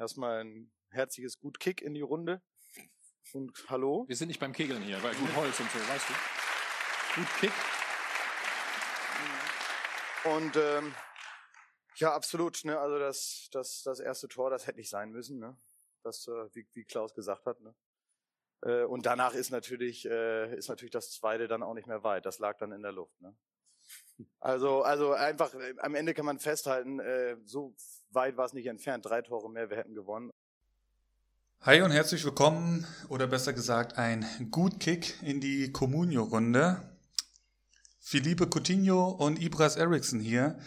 erstmal ein herzliches Gut Kick in die Runde. Und hallo. Wir sind nicht beim Kegeln hier, weil gut Holz und so, weißt du. Gut Kick. Und ähm, ja, absolut. Ne? Also das, das, das erste Tor, das hätte nicht sein müssen. Ne? Das, äh, wie, wie Klaus gesagt hat. Ne? Äh, und danach ist natürlich, äh, ist natürlich das zweite dann auch nicht mehr weit. Das lag dann in der Luft. Ne? Also, also einfach, äh, am Ende kann man festhalten, äh, so weit war es nicht entfernt. Drei Tore mehr, wir hätten gewonnen. Hi und herzlich willkommen, oder besser gesagt, ein Gut Kick in die Comunio-Runde. Felipe Coutinho und Ibras Eriksson hier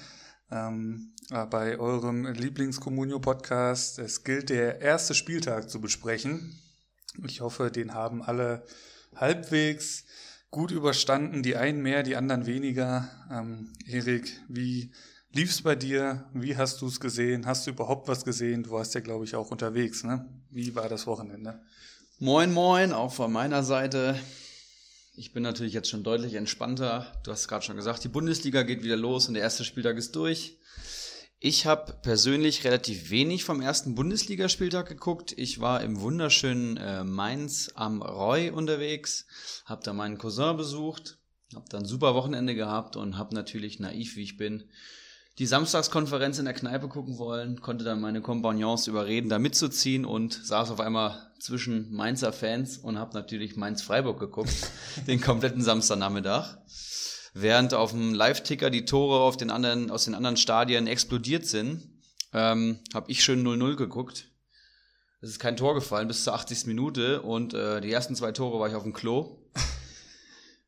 ähm, äh, bei eurem Lieblings-Comunio-Podcast. Es gilt der erste Spieltag zu besprechen. Ich hoffe, den haben alle halbwegs gut überstanden. Die einen mehr, die anderen weniger. Ähm, Erik, wie lief's bei dir? Wie hast du es gesehen? Hast du überhaupt was gesehen? Du warst ja, glaube ich, auch unterwegs. Ne? Wie war das Wochenende? Moin, moin, auch von meiner Seite. Ich bin natürlich jetzt schon deutlich entspannter. Du hast gerade schon gesagt, die Bundesliga geht wieder los und der erste Spieltag ist durch. Ich habe persönlich relativ wenig vom ersten Bundesligaspieltag geguckt. Ich war im wunderschönen äh, Mainz am Roy unterwegs, habe da meinen Cousin besucht, habe dann ein super Wochenende gehabt und habe natürlich naiv, wie ich bin, die Samstagskonferenz in der Kneipe gucken wollen, konnte dann meine Kompagnons überreden, da mitzuziehen und saß auf einmal zwischen Mainzer Fans und habe natürlich Mainz-Freiburg geguckt, den kompletten Samstagnachmittag. Während auf dem Live-Ticker die Tore auf den anderen, aus den anderen Stadien explodiert sind, ähm, habe ich schön 0-0 geguckt. Es ist kein Tor gefallen bis zur 80. Minute und äh, die ersten zwei Tore war ich auf dem Klo.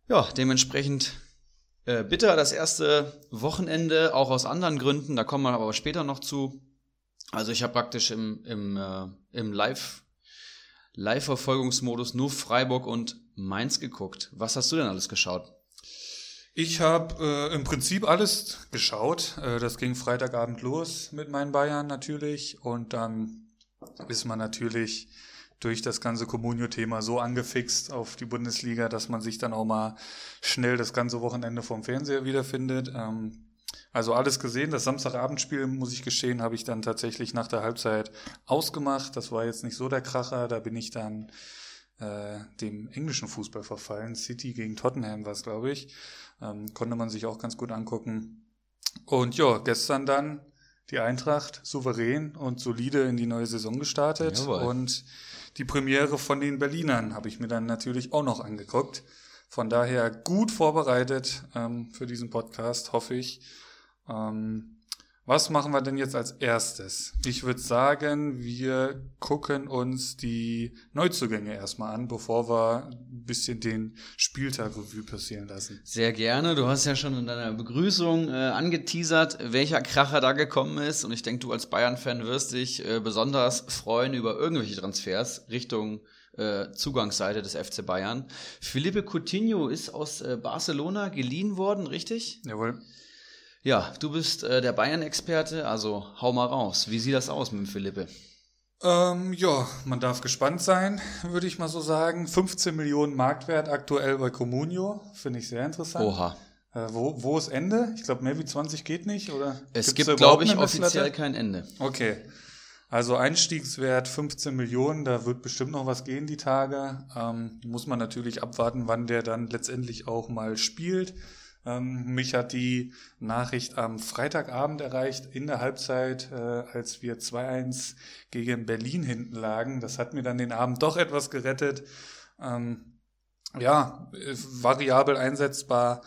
Ja, dementsprechend äh, bitter das erste Wochenende, auch aus anderen Gründen, da kommen wir aber später noch zu. Also ich habe praktisch im, im, äh, im Live, Live-Verfolgungsmodus nur Freiburg und Mainz geguckt. Was hast du denn alles geschaut? Ich habe äh, im Prinzip alles geschaut. Äh, das ging Freitagabend los mit meinen Bayern natürlich. Und dann ist man natürlich durch das ganze Comunio-Thema so angefixt auf die Bundesliga, dass man sich dann auch mal schnell das ganze Wochenende vom Fernseher wiederfindet. Ähm, also alles gesehen. Das Samstagabendspiel, muss ich gestehen, habe ich dann tatsächlich nach der Halbzeit ausgemacht. Das war jetzt nicht so der Kracher. Da bin ich dann äh, dem englischen Fußball verfallen. City gegen Tottenham war es, glaube ich. Ähm, konnte man sich auch ganz gut angucken. Und ja, gestern dann die Eintracht souverän und solide in die neue Saison gestartet. Jawohl. Und die Premiere von den Berlinern habe ich mir dann natürlich auch noch angeguckt. Von daher gut vorbereitet ähm, für diesen Podcast, hoffe ich. Ähm, was machen wir denn jetzt als erstes? Ich würde sagen, wir gucken uns die Neuzugänge erstmal an, bevor wir ein bisschen den Spieltag Revue passieren lassen. Sehr gerne. Du hast ja schon in deiner Begrüßung äh, angeteasert, welcher Kracher da gekommen ist. Und ich denke, du als Bayern-Fan wirst dich äh, besonders freuen über irgendwelche Transfers Richtung äh, Zugangsseite des FC Bayern. Felipe Coutinho ist aus äh, Barcelona geliehen worden, richtig? Jawohl. Ja, du bist äh, der Bayern-Experte, also hau mal raus. Wie sieht das aus mit dem Philippe? Ähm, ja, man darf gespannt sein, würde ich mal so sagen. 15 Millionen Marktwert aktuell bei Comunio, finde ich sehr interessant. Oha. Äh, wo, wo ist Ende? Ich glaube, mehr wie 20 geht nicht, oder? Es gibt, glaube ich, offiziell kein Ende. Okay. Also Einstiegswert 15 Millionen, da wird bestimmt noch was gehen die Tage. Ähm, muss man natürlich abwarten, wann der dann letztendlich auch mal spielt. Ähm, mich hat die Nachricht am Freitagabend erreicht, in der Halbzeit, äh, als wir 2-1 gegen Berlin hinten lagen. Das hat mir dann den Abend doch etwas gerettet. Ähm, ja, variabel einsetzbar.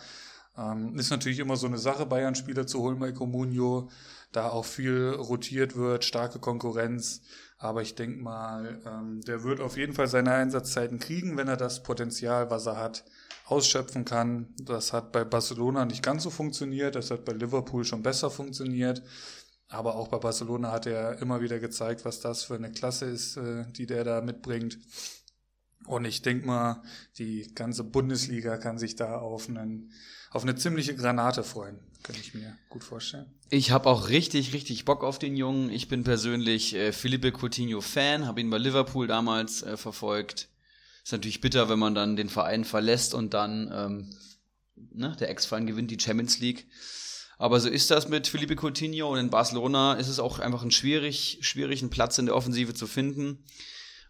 Ähm, ist natürlich immer so eine Sache, Bayern-Spieler zu holen bei Comunio, da auch viel rotiert wird, starke Konkurrenz. Aber ich denke mal, ähm, der wird auf jeden Fall seine Einsatzzeiten kriegen, wenn er das Potenzial, was er hat, ausschöpfen kann. Das hat bei Barcelona nicht ganz so funktioniert, das hat bei Liverpool schon besser funktioniert. Aber auch bei Barcelona hat er immer wieder gezeigt, was das für eine Klasse ist, äh, die der da mitbringt. Und ich denke mal, die ganze Bundesliga kann sich da auf, einen, auf eine ziemliche Granate freuen. Könnte ich mir gut vorstellen. Ich habe auch richtig, richtig Bock auf den Jungen. Ich bin persönlich äh, Felipe Coutinho Fan, habe ihn bei Liverpool damals äh, verfolgt. Ist natürlich bitter, wenn man dann den Verein verlässt und dann ähm, ne, der Ex-Verein gewinnt die Champions League. Aber so ist das mit Felipe Coutinho und in Barcelona ist es auch einfach ein schwierig, schwierigen Platz in der Offensive zu finden.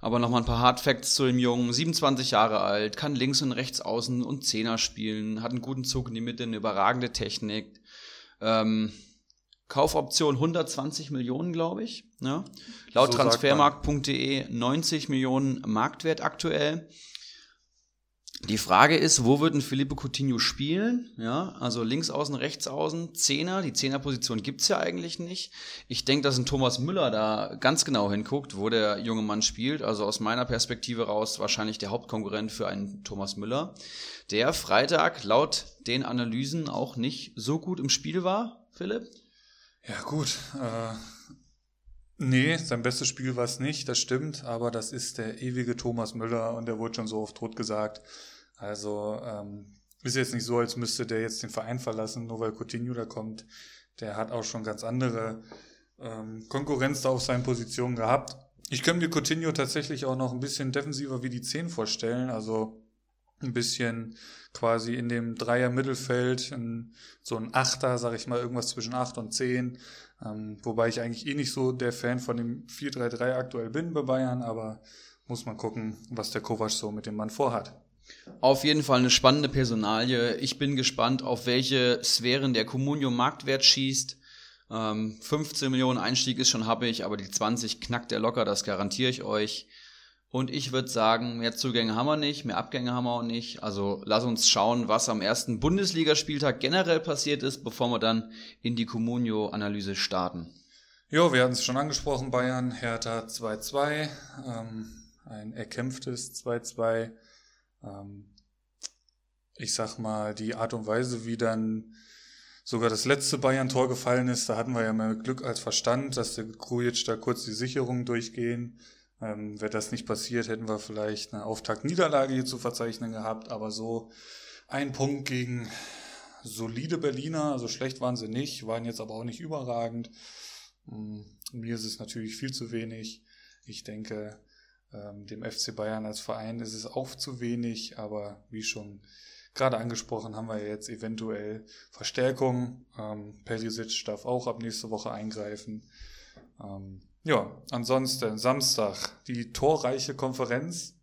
Aber nochmal ein paar Hardfacts zu dem Jungen. 27 Jahre alt, kann links und rechts außen und Zehner spielen, hat einen guten Zug in die Mitte, eine überragende Technik. Ähm, Kaufoption 120 Millionen, glaube ich. Ne? Laut So transfermarkt.de 90 Millionen Marktwert aktuell. Die Frage ist, wo wird ein Felipe Coutinho spielen? Ja, also links außen, rechts außen, Zehner. Die Zehnerposition gibt's ja eigentlich nicht. Ich denke, dass ein Thomas Müller da ganz genau hinguckt, wo der junge Mann spielt. Also aus meiner Perspektive raus wahrscheinlich der Hauptkonkurrent für einen Thomas Müller, der Freitag laut den Analysen auch nicht so gut im Spiel war, Philipp. Ja, gut. Äh, nee, sein bestes Spiel war es nicht, das stimmt, aber das ist der ewige Thomas Müller und der wurde schon so oft tot gesagt. Also ähm, ist jetzt nicht so, als müsste der jetzt den Verein verlassen, nur weil Coutinho da kommt. Der hat auch schon ganz andere ähm, Konkurrenz da auf seinen Positionen gehabt. Ich könnte mir Coutinho tatsächlich auch noch ein bisschen defensiver wie die 10 vorstellen, also ein bisschen quasi in dem Dreier-Mittelfeld, so ein Achter, sag ich mal, irgendwas zwischen 8 und 10. Ähm, wobei ich eigentlich eh nicht so der Fan von dem 4-3-3 aktuell bin bei Bayern, aber muss man gucken, was der Kovac so mit dem Mann vorhat. Auf jeden Fall eine spannende Personalie. Ich bin gespannt, auf welche Sphären der Comunio Marktwert schießt. Ähm, 15 Millionen Einstieg ist schon happig, aber die 20 knackt er locker, das garantiere ich euch. Und ich würde sagen, mehr Zugänge haben wir nicht, mehr Abgänge haben wir auch nicht. Also lass uns schauen, was am ersten Bundesligaspieltag generell passiert ist, bevor wir dann in die Comunio-Analyse starten. Jo, wir hatten es schon angesprochen, Bayern, Hertha 2-2, ähm, ein erkämpftes 2-2. Ähm, ich sag mal, die Art und Weise, wie dann sogar das letzte Bayern-Tor gefallen ist, da hatten wir ja mehr Glück als Verstand, dass der Grujic da kurz die Sicherungen durchgehen. Ähm, Wäre das nicht passiert, hätten wir vielleicht eine Auftakt-Niederlage hier zu verzeichnen gehabt, aber so ein Punkt gegen solide Berliner, also schlecht waren sie nicht, waren jetzt aber auch nicht überragend. Mm, Mir ist es natürlich viel zu wenig. Ich denke, ähm, dem FC Bayern als Verein ist es auch zu wenig, aber wie schon gerade angesprochen, haben wir jetzt eventuell Verstärkung. Ähm, Perisic darf auch ab nächste Woche eingreifen. Ähm, ja, ansonsten Samstag die torreiche Konferenz.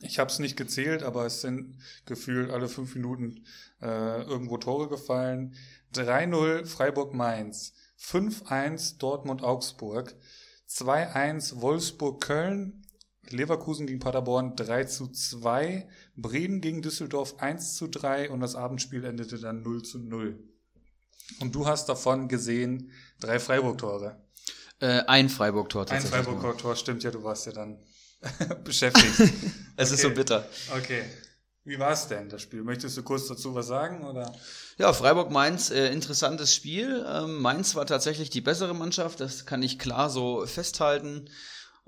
Ich habe es nicht gezählt, aber es sind gefühlt alle fünf Minuten äh, irgendwo Tore gefallen. 3-0 Freiburg-Mainz, 5-1 Dortmund-Augsburg, 2-1 Wolfsburg-Köln, Leverkusen gegen Paderborn 3 zu 2, Bremen gegen Düsseldorf 1 zu 3 und das Abendspiel endete dann 0 zu 0. Und du hast davon gesehen drei Freiburg-Tore. Äh, ein Freiburg-Tor Ein tatsächlich. nur. Freiburg-Tor, stimmt ja, du warst ja dann beschäftigt. Es ist so Okay. bitter. Okay. Wie war es denn, das Spiel? Möchtest du kurz dazu was sagen? Oder? Ja, Freiburg-Mainz, äh, interessantes Spiel. Ähm, Mainz war tatsächlich die bessere Mannschaft, das kann ich klar so festhalten.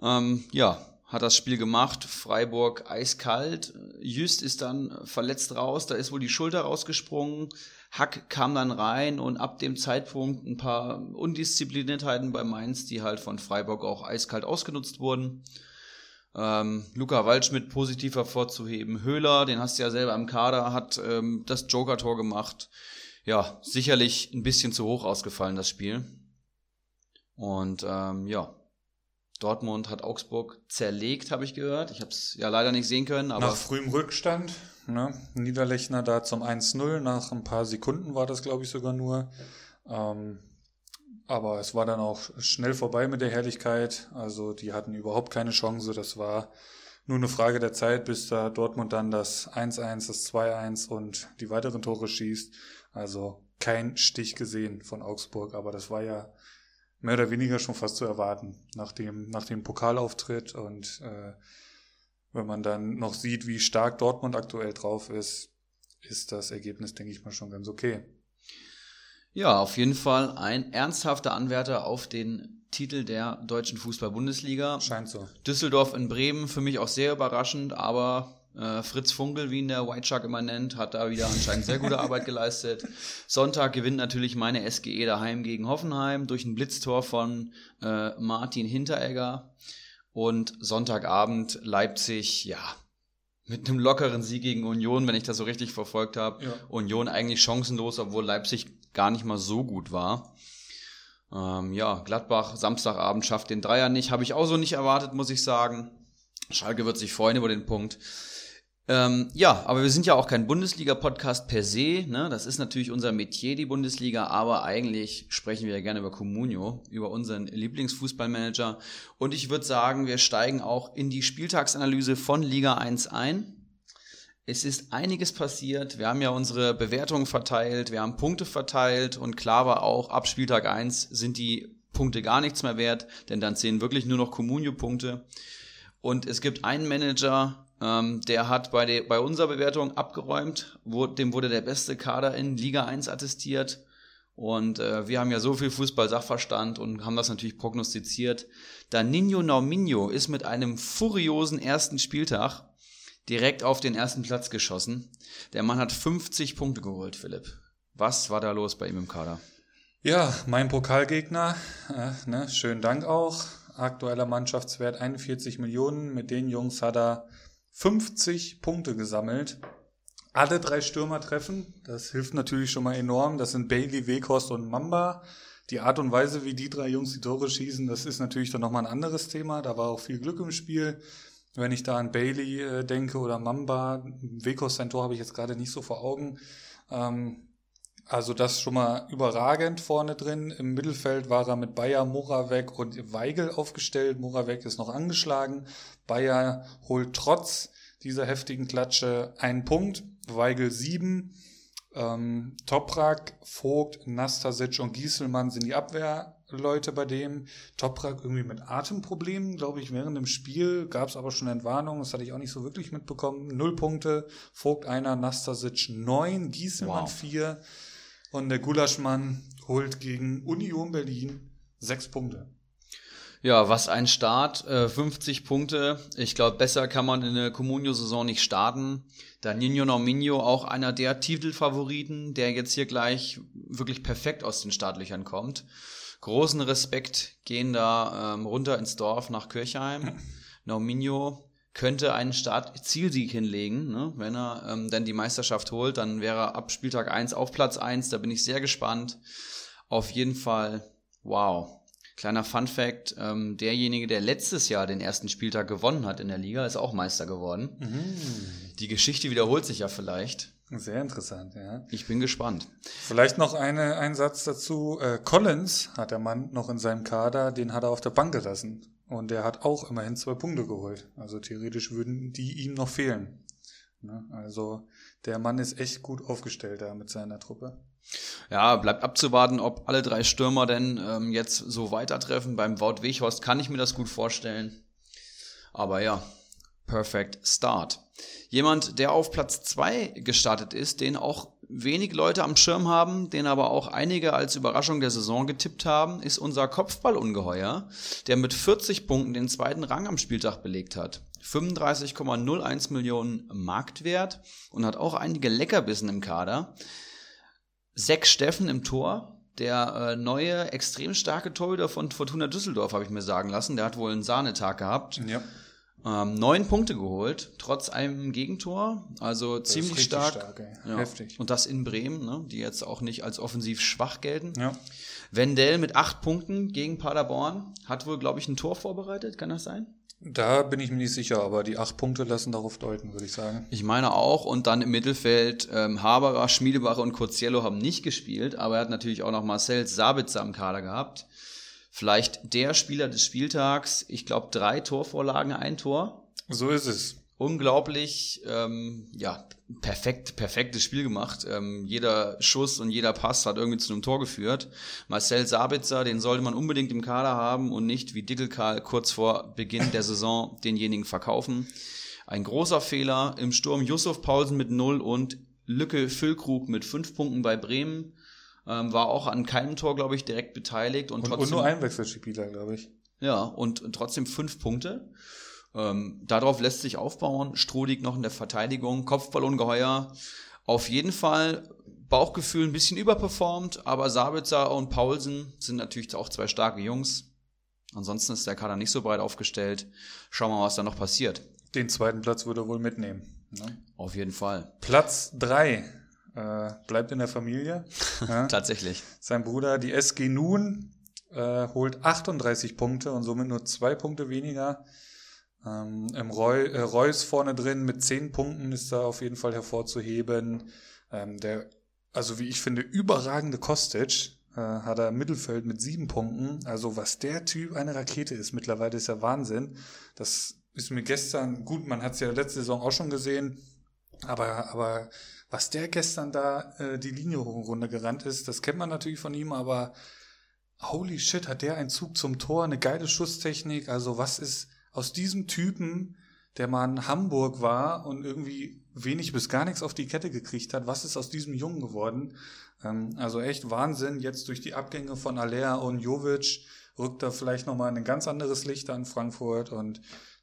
Ähm, ja, hat das Spiel gemacht. Freiburg eiskalt. Jüst ist dann verletzt raus, da ist wohl die Schulter rausgesprungen. Hack kam dann rein und ab dem Zeitpunkt ein paar Undiszipliniertheiten bei Mainz, die halt von Freiburg auch eiskalt ausgenutzt wurden. Ähm, Luca Waldschmidt positiv hervorzuheben. Höhler, den hast du ja selber im Kader, hat ähm, das Joker-Tor gemacht. Ja, sicherlich ein bisschen zu hoch ausgefallen, das Spiel. Und ähm, ja, Dortmund hat Augsburg zerlegt, habe ich gehört. Ich habe es ja leider nicht sehen können, aber nach frühem Rückstand. Ne? Niederlechner da zum 1-0. Nach ein paar Sekunden war das, glaube ich, sogar nur. Ähm, aber es war dann auch schnell vorbei mit der Herrlichkeit. Also die hatten überhaupt keine Chance. Das war nur eine Frage der Zeit, bis da Dortmund dann das 1-1, das 2-1 und die weiteren Tore schießt. Also kein Stich gesehen von Augsburg. Aber das war ja mehr oder weniger schon fast zu erwarten nach dem, nach dem Pokalauftritt und äh, wenn man dann noch sieht, wie stark Dortmund aktuell drauf ist, ist das Ergebnis, denke ich mal, schon ganz okay. ja, auf jeden Fall ein ernsthafter Anwärter auf den Titel der deutschen Fußball-Bundesliga. Scheint so. Düsseldorf in Bremen für mich auch sehr überraschend, aber äh, Fritz Funkel, wie ihn der White Shark immer nennt, hat da wieder anscheinend sehr gute Arbeit geleistet. Sonntag gewinnt natürlich meine SGE daheim gegen Hoffenheim durch ein Blitztor von äh, Martin Hinteregger. Und Sonntagabend Leipzig, ja, mit einem lockeren Sieg gegen Union, wenn ich das so richtig verfolgt habe. Ja. Union eigentlich chancenlos, obwohl Leipzig gar nicht mal so gut war. Ähm, ja, Gladbach Samstagabend schafft den Dreier nicht. Habe ich auch so nicht erwartet, muss ich sagen. Schalke wird sich freuen über den Punkt. Ähm, ja, aber wir sind ja auch kein Bundesliga-Podcast per se. Ne? Das ist natürlich unser Metier, die Bundesliga, aber eigentlich sprechen wir ja gerne über Comunio, über unseren Lieblingsfußballmanager. Und ich würde sagen, wir steigen auch in die Spieltagsanalyse von Liga 1 ein. Es ist einiges passiert. Wir haben ja unsere Bewertungen verteilt, wir haben Punkte verteilt und klar war auch, ab Spieltag 1 sind die Punkte gar nichts mehr wert, denn dann zählen wirklich nur noch Comunio-Punkte. Und es gibt einen Manager, ähm, der hat bei, der, bei unserer Bewertung abgeräumt, wo, dem wurde der beste Kader in Liga 1 attestiert. Und äh, wir haben ja so viel Fußball-Sachverstand und haben das natürlich prognostiziert. Danino Nauminho ist mit einem furiosen ersten Spieltag direkt auf den ersten Platz geschossen. Der Mann hat 50 Punkte geholt, Philipp. Was war da los bei ihm im Kader? Ja, mein Pokalgegner, äh, ne, schönen Dank auch. Aktueller Mannschaftswert 41 Millionen. Mit den Jungs hat er 50 Punkte gesammelt. Alle drei Stürmer treffen. Das hilft natürlich schon mal enorm. Das sind Bailey, Weghorst und Mamba. Die Art und Weise, wie die drei Jungs die Tore schießen, das ist natürlich dann nochmal ein anderes Thema. Da war auch viel Glück im Spiel. Wenn ich da an Bailey äh, denke oder Mamba, Weghorst sein Tor habe ich jetzt gerade nicht so vor Augen. Ähm, also das schon mal überragend vorne drin. Im Mittelfeld war er mit Bayer, Moravec und Weigel aufgestellt. Moravec ist noch angeschlagen. Bayer holt trotz dieser heftigen Klatsche einen Punkt. Weigel sieben. Ähm, Toprak, Vogt, Nastasic und Gieselmann sind die Abwehrleute bei dem. Toprak irgendwie mit Atemproblemen, glaube ich, während dem Spiel. Gab es aber schon Entwarnung, das hatte ich auch nicht so wirklich mitbekommen. Null Punkte, Vogt einer, Nastasic neun, Gieselmann Wow. vier. Und der Gulaschmann holt gegen Union Berlin sechs Punkte. Ja, was ein Start, äh, 50 Punkte. Ich glaube, besser kann man in der Comunio-Saison nicht starten. Danilo Norminho, auch einer der Titelfavoriten, der jetzt hier gleich wirklich perfekt aus den Startlöchern kommt. Großen Respekt gehen da ähm, runter ins Dorf nach Kirchheim. Norminho könnte einen Start-Zielsieg hinlegen, ne? wenn er ähm, dann die Meisterschaft holt, dann wäre er ab Spieltag 1 auf Platz 1, da bin ich sehr gespannt. Auf jeden Fall, wow. Kleiner Fun Fact, ähm, derjenige, der letztes Jahr den ersten Spieltag gewonnen hat in der Liga, ist auch Meister geworden. Die Geschichte wiederholt sich ja vielleicht. Sehr interessant, ja. Ich bin gespannt. Vielleicht noch eine, ein Satz dazu. Äh, Collins hat der Mann noch in seinem Kader, den hat er auf der Bank gelassen. Und der hat auch immerhin zwei Punkte geholt. Also theoretisch würden die ihm noch fehlen. Ne? Also der Mann ist echt gut aufgestellt da mit seiner Truppe. Ja, bleibt abzuwarten, ob alle drei Stürmer denn ähm, jetzt so weitertreffen. Beim Wout Weghorst kann ich mir das gut vorstellen. Aber ja, perfect start. Jemand, der auf Platz zwei gestartet ist, den auch wenig Leute am Schirm haben, den aber auch einige als Überraschung der Saison getippt haben, ist unser Kopfballungeheuer, der mit 40 Punkten den zweiten Rang am Spieltag belegt hat. 35,01 Millionen Marktwert und hat auch einige Leckerbissen im Kader. Zack Steffen im Tor, der äh, neue, extrem starke Torhüter von Fortuna Düsseldorf, habe ich mir sagen lassen. Der hat wohl einen Sahnetag gehabt. Ja. Ähm, neun Punkte geholt, trotz einem Gegentor. Also Das ziemlich stark. stark, ey. Ja. Heftig. Und das in Bremen, ne, die jetzt auch nicht als offensiv schwach gelten. Ja. Wendell mit acht Punkten gegen Paderborn hat wohl, glaube ich, ein Tor vorbereitet. Kann das sein? Da bin ich mir nicht sicher, aber die acht Punkte lassen darauf deuten, würde ich sagen. Ich meine auch. Und dann im Mittelfeld ähm, Haberer, Schmiedebach und Curziello haben nicht gespielt, aber er hat natürlich auch noch Marcel Sabitzer im Kader gehabt. Vielleicht der Spieler des Spieltags. Ich glaube, drei Torvorlagen, ein Tor. So ist es. Unglaublich, ähm, ja, perfekt, perfektes Spiel gemacht. Ähm, jeder Schuss und jeder Pass hat irgendwie zu einem Tor geführt. Marcel Sabitzer, den sollte man unbedingt im Kader haben und nicht wie Dickelkarl kurz vor Beginn der Saison denjenigen verkaufen. Ein großer Fehler im Sturm. Yusuf Paulsen mit null und Lücke Füllkrug mit fünf Punkten bei Bremen. Ähm, war auch an keinem Tor, glaube ich, direkt beteiligt und, Und, und trotzdem. nur ein Wechselspieler, glaube ich. Ja, und, und trotzdem fünf Punkte. Ähm, darauf lässt sich aufbauen. Strodig noch in der Verteidigung, Kopfballungeheuer. Auf jeden Fall Bauchgefühl ein bisschen überperformt, aber Sabitzer und Paulsen sind natürlich auch zwei starke Jungs. Ansonsten ist der Kader nicht so breit aufgestellt. Schauen wir mal, was da noch passiert. Den zweiten Platz würde er wohl mitnehmen. Ne? Auf jeden Fall. Platz drei äh, bleibt in der Familie. ja. Tatsächlich. Sein Bruder, die SG Nun, äh, holt 38 Punkte und somit nur zwei Punkte weniger. Ähm, Im Roy, äh, Reus vorne drin mit 10 Punkten ist da auf jeden Fall hervorzuheben. Ähm, der, also wie ich finde, überragende Kostic äh, hat er im Mittelfeld mit sieben Punkten. Also was der Typ eine Rakete ist mittlerweile, ist ja Wahnsinn. Das ist mir gestern, gut, man hat es ja letzte Saison auch schon gesehen, aber, aber was der gestern da äh, die Linie hoch runter gerannt ist, das kennt man natürlich von ihm, aber holy shit, hat der einen Zug zum Tor, eine geile Schusstechnik. Also was ist aus diesem Typen, der mal in Hamburg war und irgendwie wenig bis gar nichts auf die Kette gekriegt hat, was ist aus diesem Jungen geworden? Ähm, also echt Wahnsinn. Jetzt durch die Abgänge von Alea und Jovic rückt er vielleicht nochmal ein ganz anderes Licht an Frankfurt und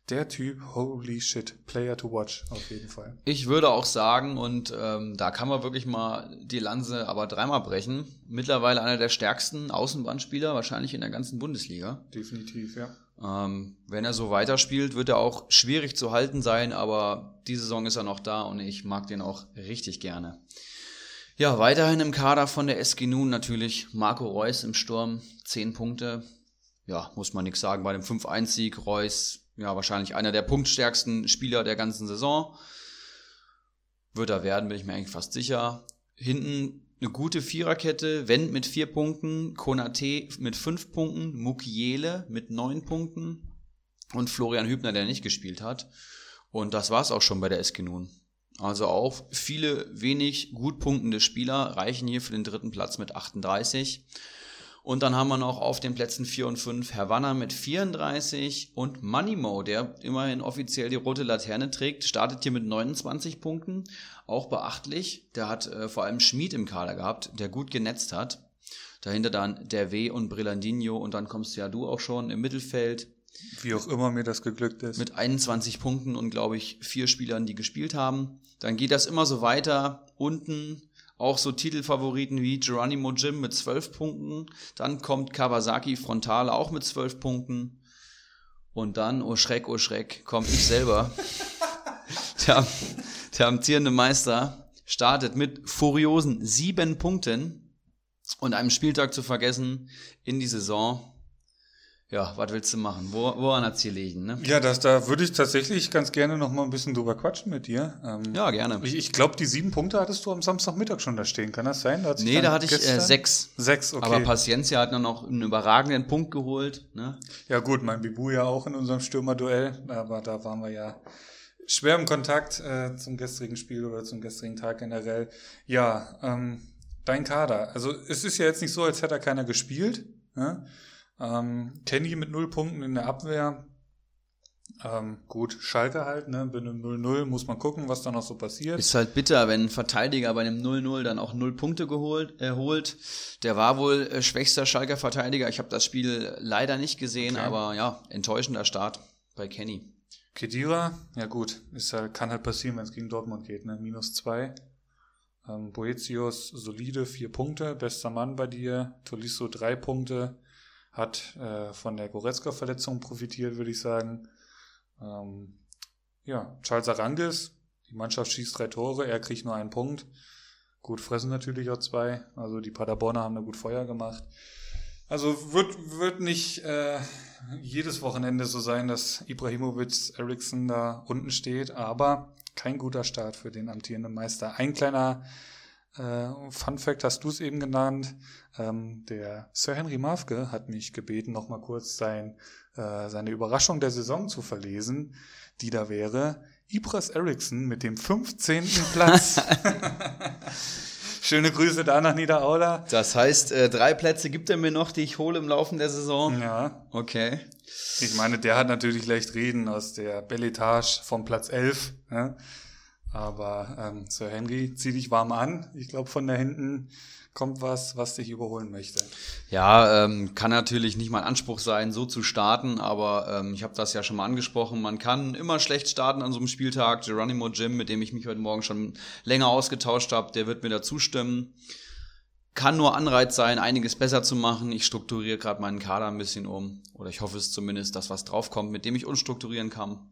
der Typ, holy shit, Player to watch, auf jeden Fall. Ich würde auch sagen, und ähm, da kann man wirklich mal die Lanze aber dreimal brechen, mittlerweile einer der stärksten Außenbandspieler wahrscheinlich in der ganzen Bundesliga. Definitiv, ja. Ähm, wenn er so weiterspielt, wird er auch schwierig zu halten sein, aber diese Saison ist er noch da und ich mag den auch richtig gerne. Ja, weiterhin im Kader von der SG Nun natürlich Marco Reus im Sturm, 10 Punkte. Ja, muss man nichts sagen bei dem 5-1-Sieg. Reus, ja, wahrscheinlich einer der punktstärksten Spieler der ganzen Saison. Wird er werden, bin ich mir eigentlich fast sicher. Hinten eine gute Viererkette, Wendt mit vier Punkten, Konate mit fünf Punkten, Mukiele mit neun Punkten und Florian Hübner, der nicht gespielt hat. Und das war's auch schon bei der SG Nun. Also auch viele wenig gut punktende Spieler reichen hier für den dritten Platz mit 38. Und dann haben wir noch auf den Plätzen 4 und 5 Havanna mit 34 und Moneymo, der immerhin offiziell die rote Laterne trägt, startet hier mit 29 Punkten. Auch beachtlich. Der hat äh, vor allem Schmied im Kader gehabt, der gut genetzt hat. Dahinter dann der W und Brillandinho und dann kommst ja du auch schon im Mittelfeld. Wie auch immer mir das geglückt ist. Mit 21 Punkten und glaube ich vier Spielern, die gespielt haben. Dann geht das immer so weiter. Unten auch so Titelfavoriten wie Geronimo Jim mit 12 Punkten. Dann kommt Kawasaki Frontale auch mit 12 Punkten. Und dann, oh Schreck, oh Schreck, komme ich selber. der, der amtierende Meister startet mit furiosen sieben Punkten und einem Spieltag zu vergessen in die Saison ja, was willst du machen? Wo, woran hat's hier liegen, ne? Ja, das, da würde ich tatsächlich ganz gerne noch mal ein bisschen drüber quatschen mit dir. Ähm, ja, gerne. Ich, ich glaube, die sieben Punkte hattest du am Samstagmittag schon da stehen. Kann das sein? Da nee, da hatte ich äh, sechs. Sechs, okay. Aber Paciencia hat dann noch einen überragenden Punkt geholt. Ne? Ja gut, mein Bibu ja auch in unserem Stürmerduell. Aber da waren wir ja schwer im Kontakt äh, zum gestrigen Spiel oder zum gestrigen Tag generell. Ja, ähm, dein Kader. Also es ist ja jetzt nicht so, als hätte er keiner gespielt. Ne? Ähm, Kenny mit null Punkten in der Abwehr. Ähm, gut, Schalke halt, ne? Bei einem 0-0 muss man gucken, was da noch so passiert. Ist halt bitter, wenn ein Verteidiger bei einem 0-0 dann auch null Punkte geholt, äh, holt. Der war wohl äh, schwächster Schalker Verteidiger. Ich habe das Spiel leider nicht gesehen, okay. aber ja, enttäuschender Start bei Kenny. Kedira, ja gut, ist halt, kann halt passieren, wenn es gegen Dortmund geht, ne? Minus zwei. Ähm, Boetius solide, vier Punkte, bester Mann bei dir. Tolisso drei Punkte hat äh, von der Goretzka-Verletzung profitiert, würde ich sagen. Ähm, ja, Charles Arangis, die Mannschaft schießt drei Tore, er kriegt nur einen Punkt. Gut fressen natürlich auch zwei. Also die Paderborner haben da gut Feuer gemacht. Also wird, wird nicht äh, jedes Wochenende so sein, dass Ibrahimovic Eriksson da unten steht, aber kein guter Start für den amtierenden Meister. Ein kleiner äh, Fun Fact hast du es eben genannt. Ähm, der Sir Henry Mafke hat mich gebeten, noch mal kurz sein, äh, seine Überraschung der Saison zu verlesen, die da wäre Ibras Eriksson mit dem 15. Platz. Schöne Grüße da nach Niederaula. Das heißt, äh, drei Plätze gibt er mir noch, die ich hole im Laufe der Saison. Ja. Okay. Ich meine, der hat natürlich leicht reden aus der Belletage vom Platz 11. Ja? Aber ähm, Sir Henry, zieh dich warm an. Ich glaube, von da hinten kommt was, was dich überholen möchte. Ja, ähm, kann natürlich nicht mein Anspruch sein, so zu starten, aber ähm, ich habe das ja schon mal angesprochen. Man kann immer schlecht starten an so einem Spieltag. Geronimo Jim, mit dem ich mich heute Morgen schon länger ausgetauscht habe, der wird mir da zustimmen. Kann nur Anreiz sein, einiges besser zu machen. Ich strukturiere gerade meinen Kader ein bisschen um. Oder ich hoffe es zumindest, dass was draufkommt, mit dem ich unstrukturieren kann.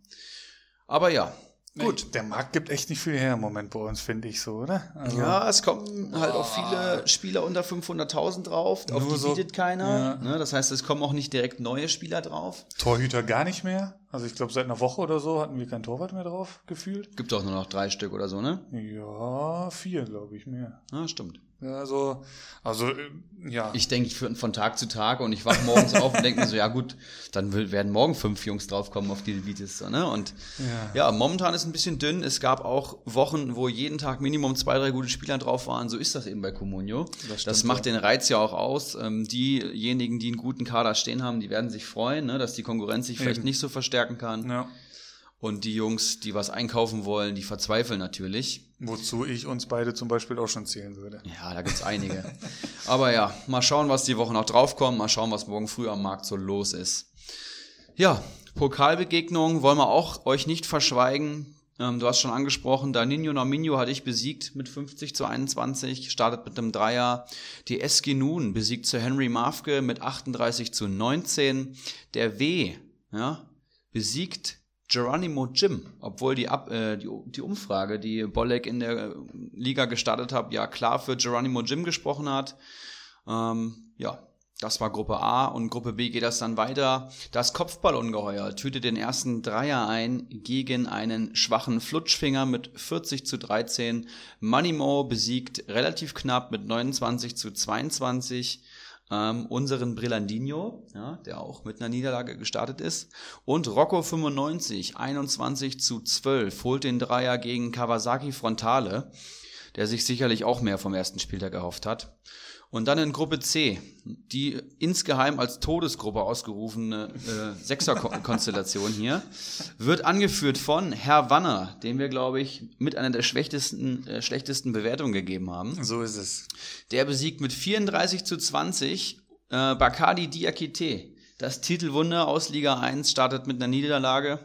Aber ja, Gut. Der Markt gibt echt nicht viel her im Moment bei uns, finde ich so, oder? Also, Ja, es kommen halt auch viele Spieler unter 500.000 drauf, auf Nur die so- bietet keiner. ja. Ne? Das heißt, es kommen auch nicht direkt neue Spieler drauf. Torhüter gar nicht mehr. Also ich glaube, seit einer Woche oder so hatten wir kein Torwart mehr drauf, gefühlt. Gibt auch nur noch drei Stück oder so, ne? Ja, vier, glaube ich, mehr. Ja, stimmt. Ja, also, also, äh, ja. Ich denke, ich von Tag zu Tag und ich wach morgens auf und denke mir so, ja gut, dann werden morgen fünf Jungs draufkommen auf die Vitis. Ne? Und Ja. ja. momentan ist ein bisschen dünn. Es gab auch Wochen, wo jeden Tag Minimum zwei, drei gute Spieler drauf waren. So ist das eben bei Comunio. Das, stimmt, macht den Reiz ja auch aus. Ähm, diejenigen, die einen guten Kader stehen haben, die werden sich freuen, ne? dass die Konkurrenz sich vielleicht Eben. nicht so verstärken kann. ja. Und die Jungs, die was einkaufen wollen, die verzweifeln natürlich. Wozu ich uns beide zum Beispiel auch schon zählen würde. Ja, da gibt's einige. Aber ja, mal schauen, was die Woche noch draufkommt. Mal schauen, was morgen früh am Markt so los ist. Ja, Pokalbegegnung wollen wir auch euch nicht verschweigen. Ähm, du hast schon angesprochen, Danino Nominio hatte ich besiegt mit 50 zu 21, startet mit einem Dreier. Die SG Nun besiegt zu Henry Mafke mit 38 zu 19. Der W, ja, besiegt Geronimo Jim, obwohl die, Ab äh, die, die Umfrage, die Bolek in der Liga gestartet hat, ja klar für Geronimo Jim gesprochen hat. Ähm, ja, das war Gruppe A und Gruppe B geht das dann weiter. Das Kopfballungeheuer tütet den ersten Dreier ein gegen einen schwachen Flutschfinger mit 40 zu 13. Moneymo besiegt relativ knapp mit 29 zu 22 ähm, unseren Brillandino, ja, der auch mit einer Niederlage gestartet ist. Und Rocco 95, 21 zu 12, holt den Dreier gegen Kawasaki Frontale, der sich sicherlich auch mehr vom ersten Spieltag erhofft hat. Und dann in Gruppe C, die insgeheim als Todesgruppe ausgerufene äh, Sechser-Konstellation hier, wird angeführt von Herr Wanner, dem wir, glaube ich, mit einer der schlechtesten, äh, schlechtesten Bewertungen gegeben haben. So ist es. Der besiegt mit 34 zu 20 äh, Bacardi Diakite. Das Titelwunder aus Liga 1 startet mit einer Niederlage.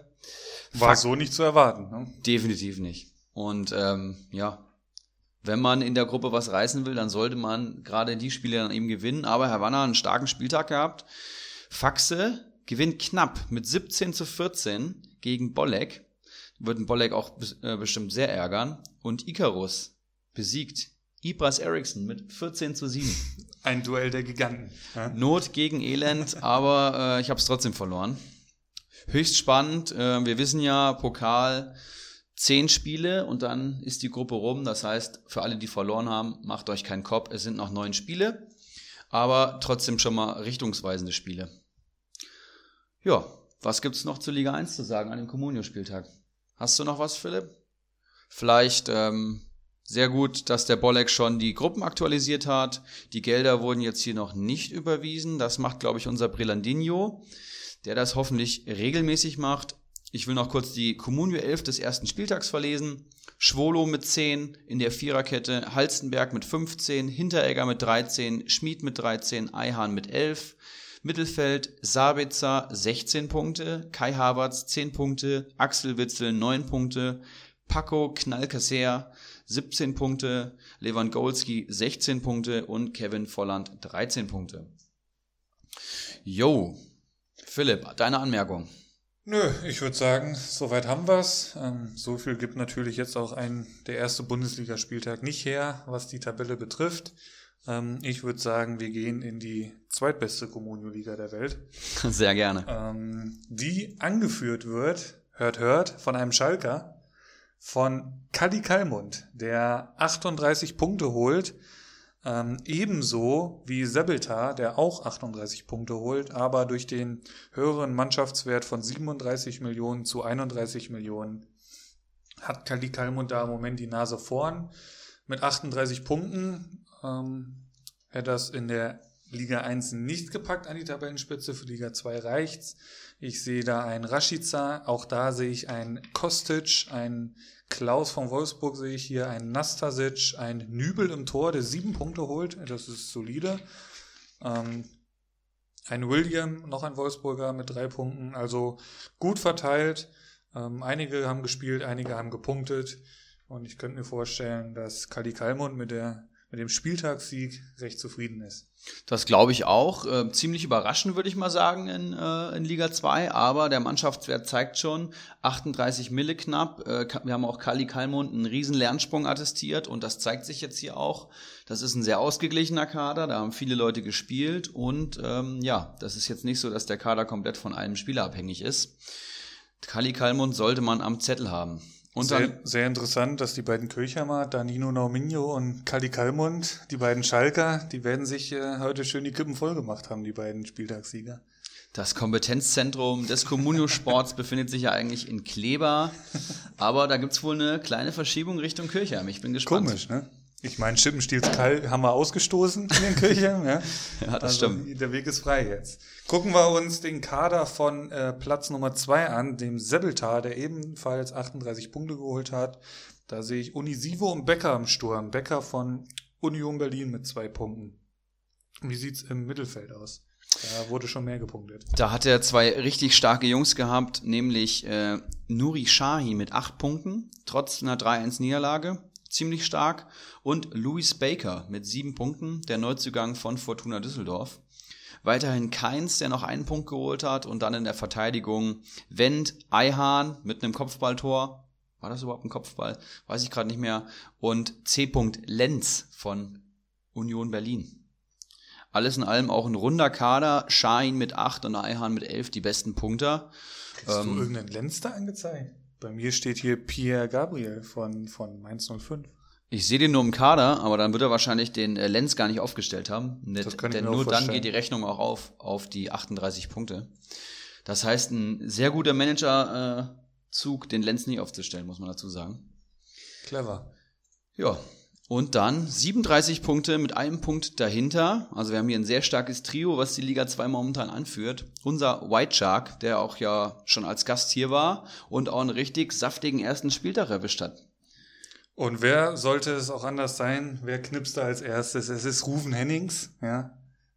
War so nicht zu erwarten. Ne? Definitiv nicht. Und ähm, ja, wenn man in der Gruppe was reißen will, dann sollte man gerade die Spiele dann eben gewinnen. Aber Herr Wanner hat einen starken Spieltag gehabt. Faxe gewinnt knapp mit 17 zu 14 gegen Bolek. Würden Bolek auch äh, bestimmt sehr ärgern. Und Icarus besiegt Ibras Eriksson mit 14 zu 7. Ein Duell der Giganten. Ja? Not gegen Elend, aber äh, ich habe es trotzdem verloren. Höchst spannend. Äh, wir wissen ja, Pokal zehn Spiele und dann ist die Gruppe rum. Das heißt, für alle, die verloren haben, macht euch keinen Kopf. Es sind noch neun Spiele, aber trotzdem schon mal richtungsweisende Spiele. Ja, was gibt's noch zur Liga 1 zu sagen an dem Comunio-Spieltag? Hast du noch was, Philipp? Vielleicht ähm, sehr gut, dass der Bolek schon die Gruppen aktualisiert hat. Die Gelder wurden jetzt hier noch nicht überwiesen. Das macht, glaube ich, unser Brillandino, der das hoffentlich regelmäßig macht. Ich will noch kurz die Comunio 11 des ersten Spieltags verlesen. Schwolo mit 10 in der Viererkette, Halstenberg mit 15, Hinteregger mit 13, Schmid mit 13, Eihahn mit 11, Mittelfeld Sabitzer 16 Punkte, Kai Havertz 10 Punkte, Axel Witzel 9 Punkte, Paco Knallkasser 17 Punkte, Lewandowski 16 Punkte und Kevin Volland 13 Punkte. Jo, Philipp, deine Anmerkung. Nö, ich würde sagen, soweit haben wir's. Ähm, so viel gibt natürlich jetzt auch ein der erste Bundesligaspieltag nicht her, was die Tabelle betrifft. Ähm, ich würde sagen, wir gehen in die zweitbeste Kommunio-Liga der Welt, Sehr gerne. ähm, die angeführt wird, hört, hört, von einem Schalker, von Kali Kalmund, der 38 Punkte holt, ähm, ebenso wie Sebeltar, der auch 38 Punkte holt, aber durch den höheren Mannschaftswert von 37 Millionen zu 31 Millionen hat Kali Kalmund da im Moment die Nase vorn. Mit 38 Punkten ähm, hätte das in der Liga 1 nicht gepackt an die Tabellenspitze, für Liga 2 reicht's. Ich sehe da einen Rashica, auch da sehe ich einen Kostic, einen Klaus von Wolfsburg sehe ich hier, einen Nastasic, einen Nübel im Tor, der sieben Punkte holt, das ist solide. Ähm, ein William, noch ein Wolfsburger mit drei Punkten, also gut verteilt. Ähm, einige haben gespielt, einige haben gepunktet. Und ich könnte mir vorstellen, dass Kali Kalmund mit der mit dem Spieltagssieg recht zufrieden ist. Das glaube ich auch. Äh, ziemlich überraschend, würde ich mal sagen, in, äh, in Liga 2. Aber der Mannschaftswert zeigt schon, 38 Mille knapp. Äh, wir haben auch Kali Kalmund einen riesen Lernsprung attestiert und das zeigt sich jetzt hier auch. Das ist ein sehr ausgeglichener Kader, da haben viele Leute gespielt und ähm, ja, das ist jetzt nicht so, dass der Kader komplett von einem Spieler abhängig ist. Kali Kalmund sollte man am Zettel haben. Und sehr, dann, sehr interessant, dass die beiden Kirchhammer, Danino Nauminho und Kali Kalmund, die beiden Schalker, die werden sich äh, heute schön die Kippen voll gemacht haben, die beiden Spieltagssieger. Das Kompetenzzentrum des Communio-Sports befindet sich ja eigentlich in Kleber, aber da gibt's wohl eine kleine Verschiebung Richtung Kirchheim. Ich bin gespannt. Komisch, ne? Ich meine, Chippenstiels Kall haben wir ausgestoßen in den Kirchen. Ja, ja das also, stimmt. Der Weg ist frei jetzt. Gucken wir uns den Kader von äh, Platz Nummer zwei an, dem Sebeltar, der ebenfalls 38 Punkte geholt hat. Da sehe ich Unisivo und Becker im Sturm. Becker von Union Berlin mit zwei Punkten. Wie sieht's im Mittelfeld aus? Da wurde schon mehr gepunktet. Da hat er zwei richtig starke Jungs gehabt, nämlich äh, Nuri Shahi mit acht Punkten, trotz einer 3-1-Niederlage ziemlich stark. Und Louis Baker mit sieben Punkten, der Neuzugang von Fortuna Düsseldorf. Weiterhin Keins, der noch einen Punkt geholt hat. Und dann in der Verteidigung Wendt, Eihahn mit einem Kopfballtor. War das überhaupt ein Kopfball? Weiß ich gerade nicht mehr. Und C. Lenz von Union Berlin. Alles in allem auch ein runder Kader. Schein mit acht und Eihahn mit elf die besten Punkte. Hast ähm, du irgendeinen Lenz da angezeigt? Bei mir steht hier Pierre Gabriel von, von Mainz 05. Ich sehe den nur im Kader, aber dann wird er wahrscheinlich den äh, Lenz gar nicht aufgestellt haben. Ich denn nur dann geht die Rechnung auch auf, auf die 38 Punkte. Das heißt, ein sehr guter Managerzug, äh, den Lenz nicht aufzustellen, muss man dazu sagen. Clever. Ja, und dann 37 Punkte mit einem Punkt dahinter. Also wir haben hier ein sehr starkes Trio, was die Liga 2 momentan anführt. Unser White Shark, der auch ja schon als Gast hier war und auch einen richtig saftigen ersten Spieltag erwischt hat. Und wer sollte es auch anders sein? Wer knipst da als erstes? Es ist Ruven Hennings, ja,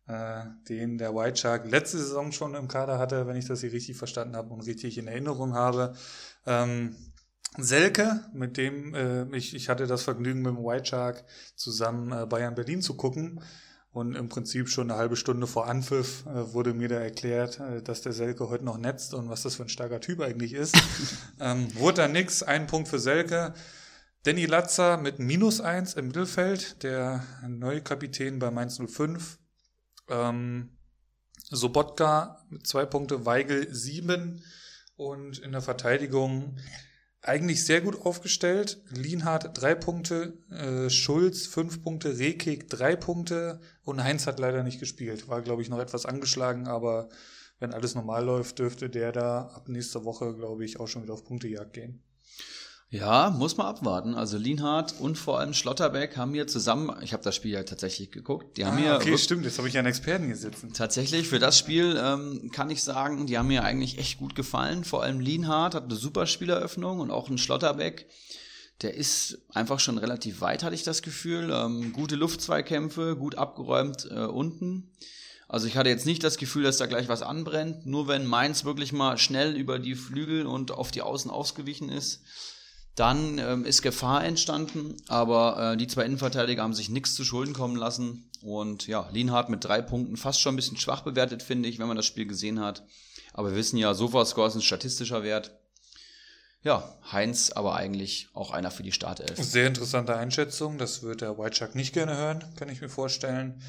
äh, den der White Shark letzte Saison schon im Kader hatte, wenn ich das hier richtig verstanden habe und richtig in Erinnerung habe. Ähm, Selke, mit dem äh, ich, ich hatte das Vergnügen mit dem White Shark zusammen äh, Bayern Berlin zu gucken. Und im Prinzip schon eine halbe Stunde vor Anpfiff äh, wurde mir da erklärt, äh, dass der Selke heute noch netzt und was das für ein starker Typ eigentlich ist. ähm, wurde da nix, ein Punkt für Selke. Danny Latzer mit minus eins im Mittelfeld, der neue Kapitän bei Mainz 05. Ähm, Sobotka mit zwei Punkte, Weigel sieben und in der Verteidigung eigentlich sehr gut aufgestellt. Lienhardt drei Punkte, äh, Schulz fünf Punkte, Rekik drei Punkte und Heinz hat leider nicht gespielt. War, glaube ich, noch etwas angeschlagen, aber wenn alles normal läuft, dürfte der da ab nächster Woche, glaube ich, auch schon wieder auf Punktejagd gehen. Ja, muss man abwarten. Also Lienhardt und vor allem Schlotterbeck haben hier zusammen, ich habe das Spiel ja tatsächlich geguckt, die haben ah, hier. Okay, stimmt, jetzt habe ich einen Experten hier sitzen. Tatsächlich, für das Spiel ähm, kann ich sagen, die haben mir eigentlich echt gut gefallen. Vor allem Lienhardt hat eine super Spieleröffnung und auch ein Schlotterbeck. Der ist einfach schon relativ weit, hatte ich das Gefühl. Ähm, gute Luftzweikämpfe, gut abgeräumt äh, unten. Also ich hatte jetzt nicht das Gefühl, dass da gleich was anbrennt. Nur wenn Mainz wirklich mal schnell über die Flügel und auf die Außen ausgewichen ist, dann ähm, ist Gefahr entstanden, aber äh, die zwei Innenverteidiger haben sich nichts zu Schulden kommen lassen. Und ja, Lienhardt mit drei Punkten fast schon ein bisschen schwach bewertet, finde ich, wenn man das Spiel gesehen hat. Aber wir wissen ja, Sofascore ist ein statistischer Wert. Ja, Heinz aber eigentlich auch einer für die Startelf. Sehr interessante Einschätzung. Das wird der White Shark nicht gerne hören, kann ich mir vorstellen.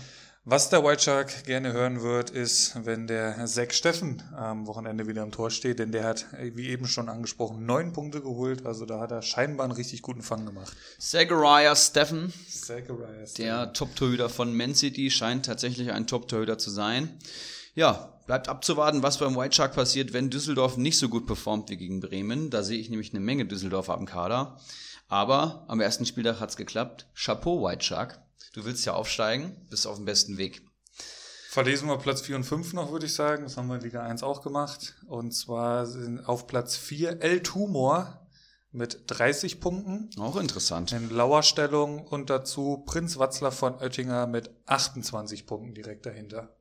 Was der White Shark gerne hören wird, ist, wenn der Zack Steffen am Wochenende wieder im Tor steht, denn der hat, wie eben schon angesprochen, neun Punkte geholt. Also da hat er scheinbar einen richtig guten Fang gemacht. Zachariah Steffen, Zachariah Steffen. der Top-Torhüter von Man City, scheint tatsächlich ein Top-Torhüter zu sein. Ja, bleibt abzuwarten, was beim White Shark passiert, wenn Düsseldorf nicht so gut performt wie gegen Bremen. Da sehe ich nämlich eine Menge Düsseldorfer am Kader. Aber am ersten Spieltag hat's geklappt. Chapeau, White Shark. Du willst ja aufsteigen, bist auf dem besten Weg. Verlesen wir Platz 4 und 5 noch, würde ich sagen. Das haben wir in Liga 1 auch gemacht. Und zwar sind auf Platz 4 El Tumor mit 30 Punkten. Auch interessant. In Lauerstellung und dazu Prinz Watzler von Oettinger mit 28 Punkten direkt dahinter.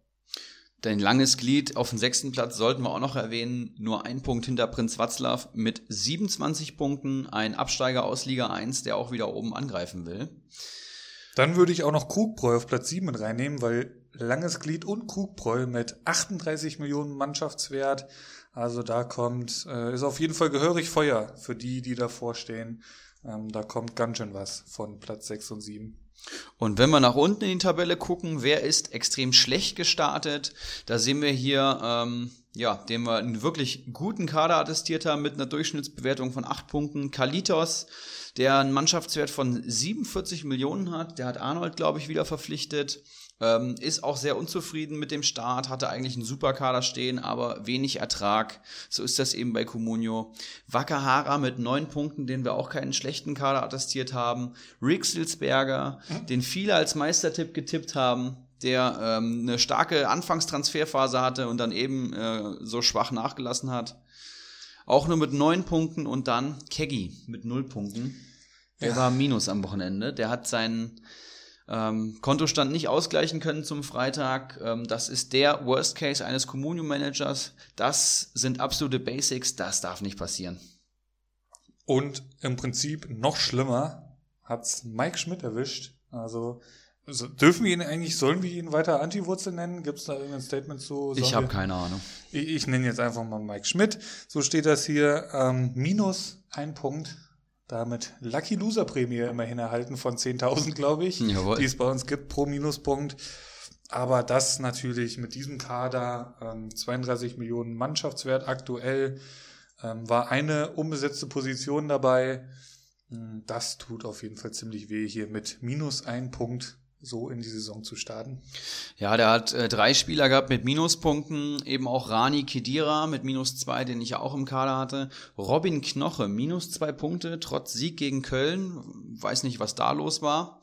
Dein langes Glied auf dem sechsten Platz sollten wir auch noch erwähnen. Nur ein Punkt hinter Prinz Watzlaw mit 27 Punkten. Ein Absteiger aus Liga 1, der auch wieder oben angreifen will. Dann würde ich auch noch Krugbräu auf Platz 7 mit reinnehmen, weil Langes Glied und Krugbräu mit 38 Millionen Mannschaftswert. Also da kommt, äh, ist auf jeden Fall gehörig Feuer für die, die davor stehen. Ähm, da kommt ganz schön was von Platz 6 und 7. Und wenn wir nach unten in die Tabelle gucken, wer ist extrem schlecht gestartet? Da sehen wir hier, ähm, ja, den wir einen wirklich guten Kader attestiert haben mit einer Durchschnittsbewertung von 8 Punkten. Kalitos, der einen Mannschaftswert von 47 Millionen hat, der hat Arnold, glaube ich, wieder verpflichtet. Ähm, ist auch sehr unzufrieden mit dem Start, hatte eigentlich einen super Kader stehen, aber wenig Ertrag. So ist das eben bei Comunio. Wakahara mit neun Punkten, den wir auch keinen schlechten Kader attestiert haben. Rick Silsberger, mhm. den viele als Meistertipp getippt haben, der ähm, eine starke Anfangstransferphase hatte und dann eben äh, so schwach nachgelassen hat. Auch nur mit neun Punkten und dann Keggy mit null Punkten. Der ja. war Minus am Wochenende. Der hat seinen ähm, Kontostand nicht ausgleichen können zum Freitag. Ähm, das ist der Worst Case eines Communion Managers. Das sind absolute Basics. Das darf nicht passieren. Und im Prinzip noch schlimmer hat's Mike Schmidt erwischt. Also also dürfen wir ihn eigentlich, sollen wir ihn weiter Anti-Wurzel nennen? Gibt es da irgendein Statement zu? ich habe keine Ahnung. Ich, ich nenne jetzt einfach mal Mike Schmidt. So steht das hier. Ähm, minus ein Punkt damit Lucky Loser Prämie immerhin erhalten von 10.000, glaube ich, Jawohl. die es bei uns gibt pro Minuspunkt. Aber das natürlich mit diesem Kader, ähm, 32 Millionen Mannschaftswert aktuell, ähm, war eine unbesetzte Position dabei. Hm, das tut auf jeden Fall ziemlich weh hier mit minus ein Punkt so in die Saison zu starten. Ja, der hat äh, drei Spieler gehabt mit Minuspunkten, eben auch Rani Kedira mit minus zwei, den ich ja auch im Kader hatte. Robin Knoche, minus zwei Punkte, trotz Sieg gegen Köln. Weiß nicht, was da los war.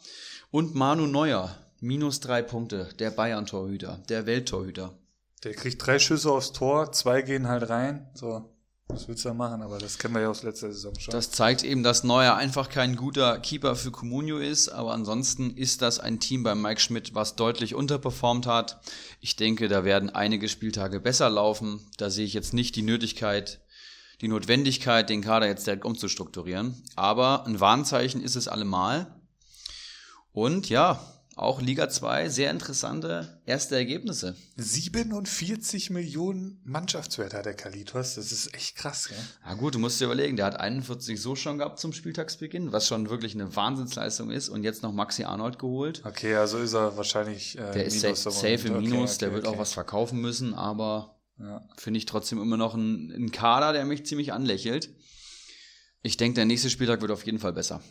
Und Manu Neuer, minus drei Punkte, der Bayern-Torhüter, der Welttorhüter. Der kriegt drei Schüsse aufs Tor, zwei gehen halt rein. So, was willst du da machen? Aber das kennen wir ja aus letzter Saison schon. Das zeigt eben, dass Neuer einfach kein guter Keeper für Comunio ist. Aber ansonsten ist das ein Team bei Mike Schmidt, was deutlich unterperformt hat. Ich denke, da werden einige Spieltage besser laufen. Da sehe ich jetzt nicht die Nötigkeit, die Notwendigkeit, den Kader jetzt direkt umzustrukturieren. Aber ein Warnzeichen ist es allemal. Und ja, auch Liga 2, sehr interessante erste Ergebnisse. 47 Millionen Mannschaftswert hat der Kalitos. Das ist echt krass, gell? Ja gut, du musst dir überlegen, der hat 41 so schon gehabt zum Spieltagsbeginn, was schon wirklich eine Wahnsinnsleistung ist und jetzt noch Maxi Arnold geholt. Okay, also ist er wahrscheinlich äh, Der ist safe, safe im Minus, okay, der wird okay. auch was verkaufen müssen, aber ja. finde ich trotzdem immer noch ein, ein Kader, der mich ziemlich anlächelt. Ich denke, der nächste Spieltag wird auf jeden Fall besser.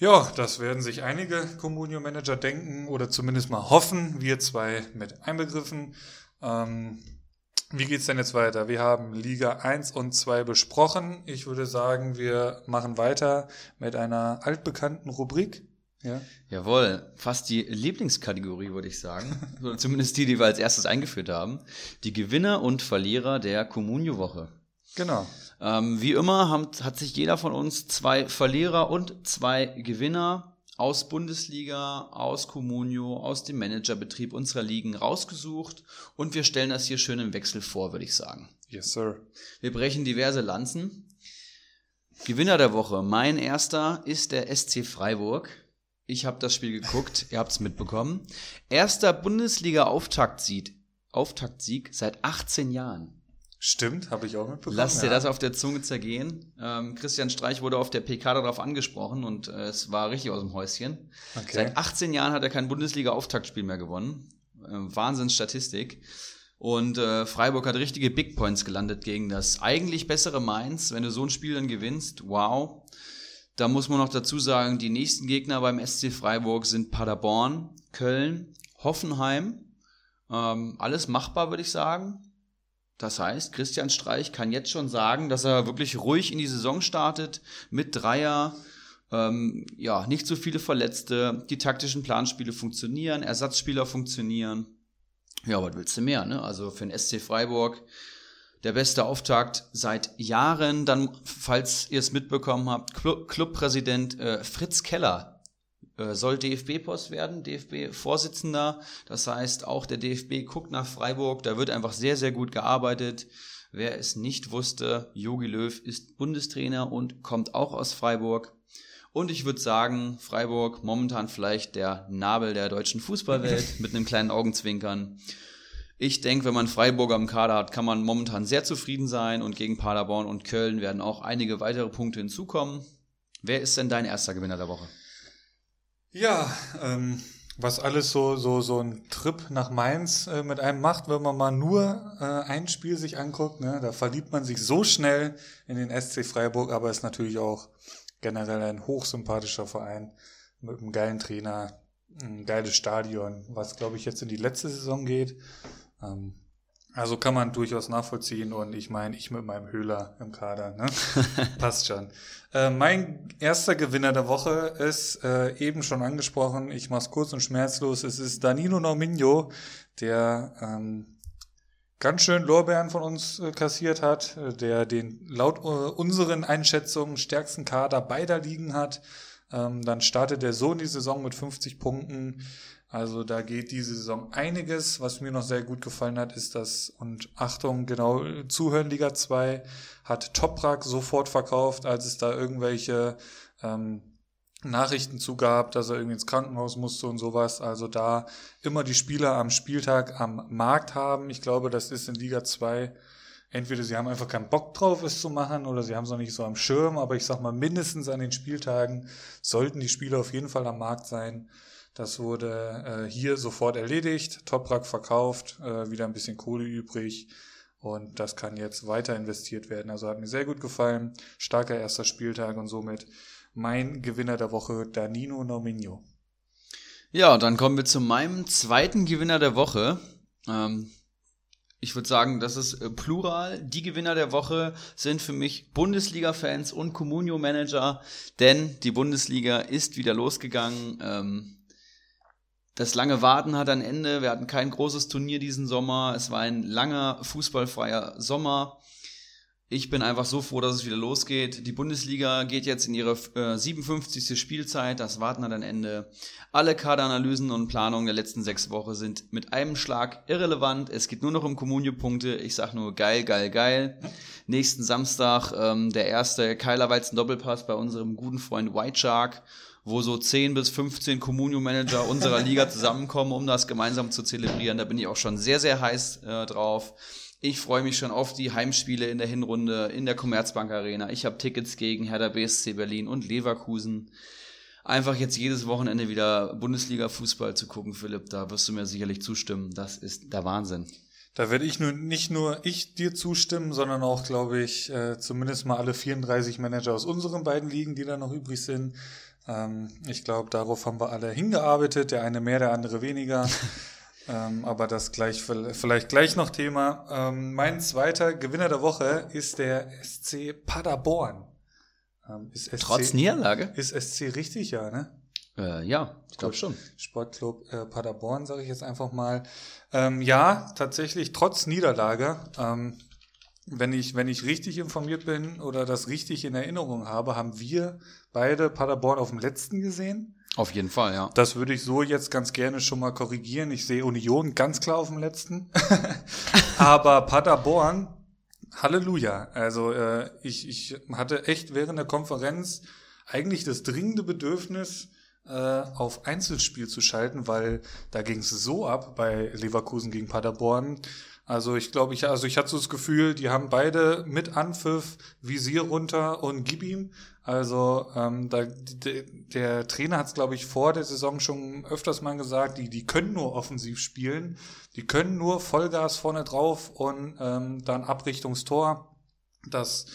Ja, das werden sich einige Communio-Manager denken oder zumindest mal hoffen. Wir zwei mit einbegriffen. Ähm, wie geht's denn jetzt weiter? Wir haben Liga 1 und 2 besprochen. Ich würde sagen, wir machen weiter mit einer altbekannten Rubrik. Ja. Jawohl, fast die Lieblingskategorie, würde ich sagen. Oder zumindest die, die wir als erstes eingeführt haben. Die Gewinner und Verlierer der Communio-Woche. Genau. Ähm, wie immer haben, hat sich jeder von uns zwei Verlierer und zwei Gewinner aus Bundesliga, aus Comunio, aus dem Managerbetrieb unserer Ligen rausgesucht und wir stellen das hier schön im Wechsel vor, würde ich sagen. Yes, sir. Wir brechen diverse Lanzen. Gewinner der Woche. Mein erster ist der SC Freiburg. Ich habe das Spiel geguckt, ihr habt es mitbekommen. Erster Bundesliga-Auftaktsieg Auftaktsieg seit 18 Jahren. Stimmt, habe ich auch mitbekommen. Lass dir ja. das auf der Zunge zergehen. Ähm, Christian Streich wurde auf der PK darauf angesprochen und äh, es war richtig aus dem Häuschen. Okay. Seit 18 Jahren hat er kein Bundesliga-Auftaktspiel mehr gewonnen. Ähm, Wahnsinnsstatistik. Und äh, Freiburg hat richtige Big Points gelandet gegen das eigentlich bessere Mainz. Wenn du so ein Spiel dann gewinnst, wow. Da muss man noch dazu sagen, die nächsten Gegner beim SC Freiburg sind Paderborn, Köln, Hoffenheim. Ähm, alles machbar, würde ich sagen. Das heißt, Christian Streich kann jetzt schon sagen, dass er wirklich ruhig in die Saison startet mit Dreier. Ähm, ja, nicht so viele Verletzte, die taktischen Planspiele funktionieren, Ersatzspieler funktionieren. Ja, was willst du mehr, ne? Also für den SC Freiburg der beste Auftakt seit Jahren. Dann, falls ihr es mitbekommen habt, Clubpräsident äh, Fritz Keller soll DFB-Post werden, DFB-Vorsitzender. Das heißt, auch der DFB guckt nach Freiburg. Da wird einfach sehr, sehr gut gearbeitet. Wer es nicht wusste, Jogi Löw ist Bundestrainer und kommt auch aus Freiburg. Und ich würde sagen, Freiburg momentan vielleicht der Nabel der deutschen Fußballwelt mit einem kleinen Augenzwinkern. Ich denke, wenn man Freiburger im Kader hat, kann man momentan sehr zufrieden sein und gegen Paderborn und Köln werden auch einige weitere Punkte hinzukommen. Wer ist denn dein erster Gewinner der Woche? Ja, ähm, was alles so, so, so ein Trip nach Mainz äh, mit einem macht, wenn man mal nur äh, ein Spiel sich anguckt, ne, da verliebt man sich so schnell in den SC Freiburg, aber ist natürlich auch generell ein hochsympathischer Verein mit einem geilen Trainer, ein geiles Stadion, was glaube ich jetzt in die letzte Saison geht. Ähm, also kann man durchaus nachvollziehen und ich meine, ich mit meinem Höhler im Kader, ne? Passt schon. Äh, mein erster Gewinner der Woche ist äh, eben schon angesprochen, ich mach's kurz und schmerzlos, es ist Danilo Norminho, der ähm, ganz schön Lorbeeren von uns äh, kassiert hat, äh, der den laut äh, unseren Einschätzungen stärksten Kader beider Ligen hat. Ähm, dann startet der Sohn die Saison mit 50 Punkten. Also da geht diese Saison einiges. Was mir noch sehr gut gefallen hat, ist das, und Achtung, genau, zuhören Liga 2 hat Toprak sofort verkauft, als es da irgendwelche ähm, Nachrichten zugab, dass er irgendwie ins Krankenhaus musste und sowas. Also da immer die Spieler am Spieltag am Markt haben. Ich glaube, das ist in Liga 2 entweder sie haben einfach keinen Bock drauf, es zu machen, oder sie haben es noch nicht so am Schirm, aber ich sag mal, mindestens an den Spieltagen sollten die Spieler auf jeden Fall am Markt sein. Das wurde äh, hier sofort erledigt, Toprak verkauft, äh, wieder ein bisschen Kohle übrig und das kann jetzt weiter investiert werden. Also hat mir sehr gut gefallen, starker erster Spieltag und somit mein Gewinner der Woche, Danino Nominio. Ja, dann kommen wir zu meinem zweiten Gewinner der Woche. Ähm, ich würde sagen, das ist äh, plural. Die Gewinner der Woche sind für mich Bundesliga-Fans und Communio-Manager, denn die Bundesliga ist wieder losgegangen. Ähm, das lange Warten hat ein Ende. Wir hatten kein großes Turnier diesen Sommer. Es war ein langer fußballfreier Sommer. Ich bin einfach so froh, dass es wieder losgeht. Die Bundesliga geht jetzt in ihre äh, 57. Spielzeit. Das Warten hat ein Ende. Alle Kaderanalysen und Planungen der letzten sechs Wochen sind mit einem Schlag irrelevant. Es geht nur noch um Kommunio-Punkte. Ich sag nur geil, geil, geil. Nächsten Samstag ähm, der erste Keiler Weizen Doppelpass bei unserem guten Freund White Shark wo so 10 bis 15 Communio-Manager unserer Liga zusammenkommen, um das gemeinsam zu zelebrieren. Da bin ich auch schon sehr, sehr heiß äh, drauf. Ich freue mich schon auf die Heimspiele in der Hinrunde in der Commerzbank Arena. Ich habe Tickets gegen Hertha BSC Berlin und Leverkusen. Einfach jetzt jedes Wochenende wieder Bundesliga-Fußball zu gucken, Philipp, da wirst du mir sicherlich zustimmen. Das ist der Wahnsinn. Da werde ich nur nicht nur ich dir zustimmen, sondern auch, glaube ich, äh, zumindest mal alle 34 Manager aus unseren beiden Ligen, die da noch übrig sind. Ähm, ich glaube, darauf haben wir alle hingearbeitet, der eine mehr, der andere weniger. Ähm, aber das gleich vielleicht gleich noch Thema. Ähm, mein zweiter Gewinner der Woche ist der SC Paderborn. Ähm, ist SC, Trotz Niederlage? Ist SC richtig, ja, ne? Äh, ja, ich glaube schon. Sportclub äh, Paderborn, sage ich jetzt einfach mal. Ähm, ja, tatsächlich trotz Niederlage. Wenn ich, wenn ich richtig informiert bin oder das richtig in Erinnerung habe, haben wir beide Paderborn auf dem letzten gesehen. Auf jeden Fall, ja. Das würde ich so jetzt ganz gerne schon mal korrigieren. Ich sehe Union ganz klar auf dem letzten. Aber Paderborn, Halleluja. Also äh, ich, ich hatte echt während der Konferenz eigentlich das dringende Bedürfnis, äh, auf Einzelspiel zu schalten, weil da ging es so ab bei Leverkusen gegen Paderborn. Also ich glaube, ich, also ich hatte so das Gefühl, die haben beide mit Anpfiff Visier runter und gib ihm. Also ähm, da, de, der Trainer hat es, glaube ich, vor der Saison schon öfters mal gesagt, die, die können nur offensiv spielen, die können nur Vollgas vorne drauf und ähm, dann Abrichtungstor. Das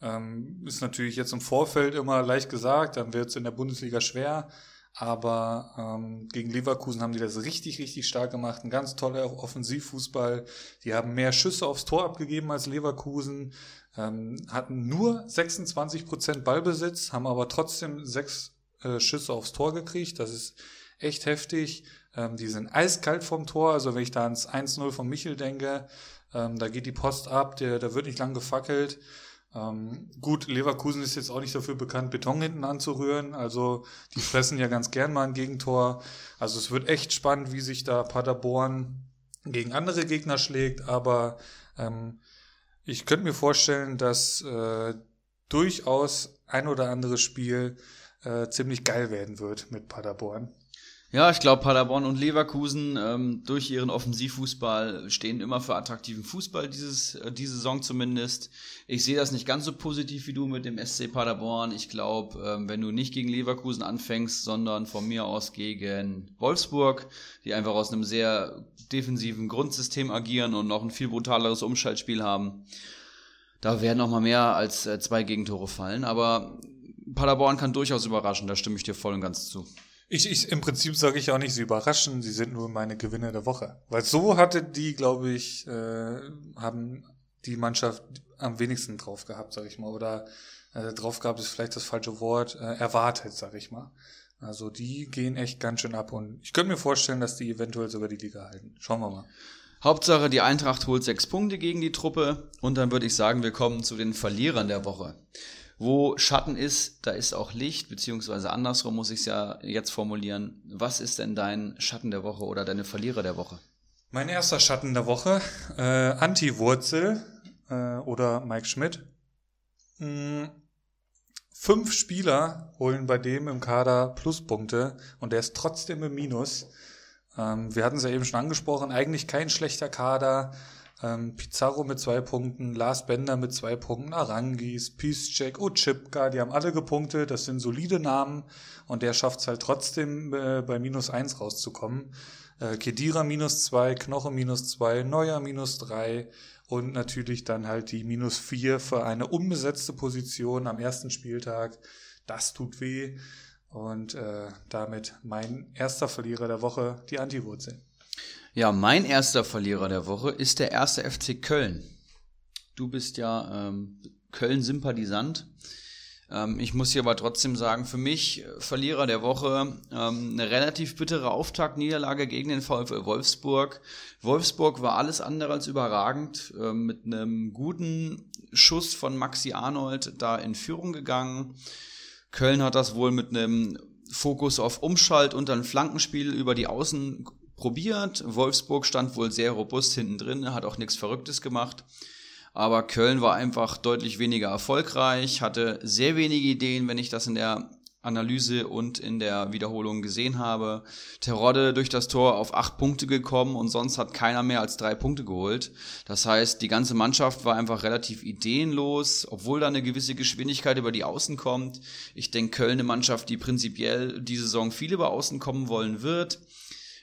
ähm, ist natürlich jetzt im Vorfeld immer leicht gesagt, dann wird es in der Bundesliga schwer. Aber ähm, gegen Leverkusen haben die das richtig, richtig stark gemacht. Ein ganz toller Offensivfußball. Die haben mehr Schüsse aufs Tor abgegeben als Leverkusen, ähm, hatten nur 26 Prozent Ballbesitz, haben aber trotzdem sechs äh, Schüsse aufs Tor gekriegt. Das ist echt heftig. Ähm, die sind eiskalt vom Tor. Also wenn ich da ans 1-0 von Michel denke, ähm, da geht die Post ab, der, da wird nicht lang gefackelt. Ähm, gut, Leverkusen ist jetzt auch nicht dafür bekannt, Beton hinten anzurühren. Also die fressen ja ganz gern mal ein Gegentor. Also es wird echt spannend, wie sich da Paderborn gegen andere Gegner schlägt. Aber ähm, ich könnte mir vorstellen, dass äh, durchaus ein oder anderes Spiel äh, ziemlich geil werden wird mit Paderborn. Ja, ich glaube, Paderborn und Leverkusen ähm, durch ihren Offensivfußball stehen immer für attraktiven Fußball, dieses, äh, diese Saison zumindest. Ich sehe das nicht ganz so positiv wie du mit dem SC Paderborn. Ich glaube, ähm, wenn du nicht gegen Leverkusen anfängst, sondern von mir aus gegen Wolfsburg, die einfach aus einem sehr defensiven Grundsystem agieren und noch ein viel brutaleres Umschaltspiel haben, da werden noch mal mehr als äh, zwei Gegentore fallen. Aber Paderborn kann durchaus überraschen, da stimme ich dir voll und ganz zu. Ich, ich, im Prinzip sage ich auch nicht, sie überraschen, sie sind nur meine Gewinner der Woche. Weil so hatte die, glaube ich, äh, haben die Mannschaft am wenigsten drauf gehabt, sage ich mal. Oder äh, drauf gehabt ist vielleicht das falsche Wort, äh, erwartet, sage ich mal. Also die gehen echt ganz schön ab und ich könnte mir vorstellen, dass die eventuell sogar die Liga halten. Schauen wir mal. Hauptsache, die Eintracht holt sechs Punkte gegen die Truppe und dann würde ich sagen, wir kommen zu den Verlierern der Woche. Wo Schatten ist, da ist auch Licht, beziehungsweise andersrum muss ich es ja jetzt formulieren. Was ist denn dein Schatten der Woche oder deine Verlierer der Woche? Mein erster Schatten der Woche, äh, Anti-Wurzel äh, oder Mike Schmidt. Hm, fünf Spieler holen bei dem im Kader Pluspunkte und der ist trotzdem im Minus. Ähm, wir hatten es ja eben schon angesprochen, eigentlich kein schlechter Kader. Ähm, Pizarro mit zwei Punkten, Lars Bender mit zwei Punkten, Arangis, Piszczek, Ochipka, die haben alle gepunktet, das sind solide Namen und der schafft es halt trotzdem äh, bei minus eins rauszukommen. Äh, Kedira minus zwei, Knoche minus zwei, Neuer minus drei und natürlich dann halt die minus vier für eine unbesetzte Position am ersten Spieltag. Das tut weh und äh, damit mein erster Verlierer der Woche, die Antiwurzeln. Ja, mein erster Verlierer der Woche ist der erste FC Köln. Du bist ja ähm, Köln-Sympathisant. Ähm, ich muss hier aber trotzdem sagen, für mich äh, Verlierer der Woche ähm, eine relativ bittere Auftaktniederlage gegen den VfL Wolfsburg. Wolfsburg war alles andere als überragend, äh, mit einem guten Schuss von Maxi Arnold da in Führung gegangen. Köln hat das wohl mit einem Fokus auf Umschalt und dann Flankenspiel über die Außen probiert. Wolfsburg stand wohl sehr robust hinten drin, hat auch nichts Verrücktes gemacht. Aber Köln war einfach deutlich weniger erfolgreich, hatte sehr wenige Ideen, wenn ich das in der Analyse und in der Wiederholung gesehen habe. Terodde durch das Tor auf acht Punkte gekommen und sonst hat keiner mehr als drei Punkte geholt. Das heißt, die ganze Mannschaft war einfach relativ ideenlos, obwohl da eine gewisse Geschwindigkeit über die Außen kommt. Ich denke, Köln eine Mannschaft, die prinzipiell die Saison viel über Außen kommen wollen wird.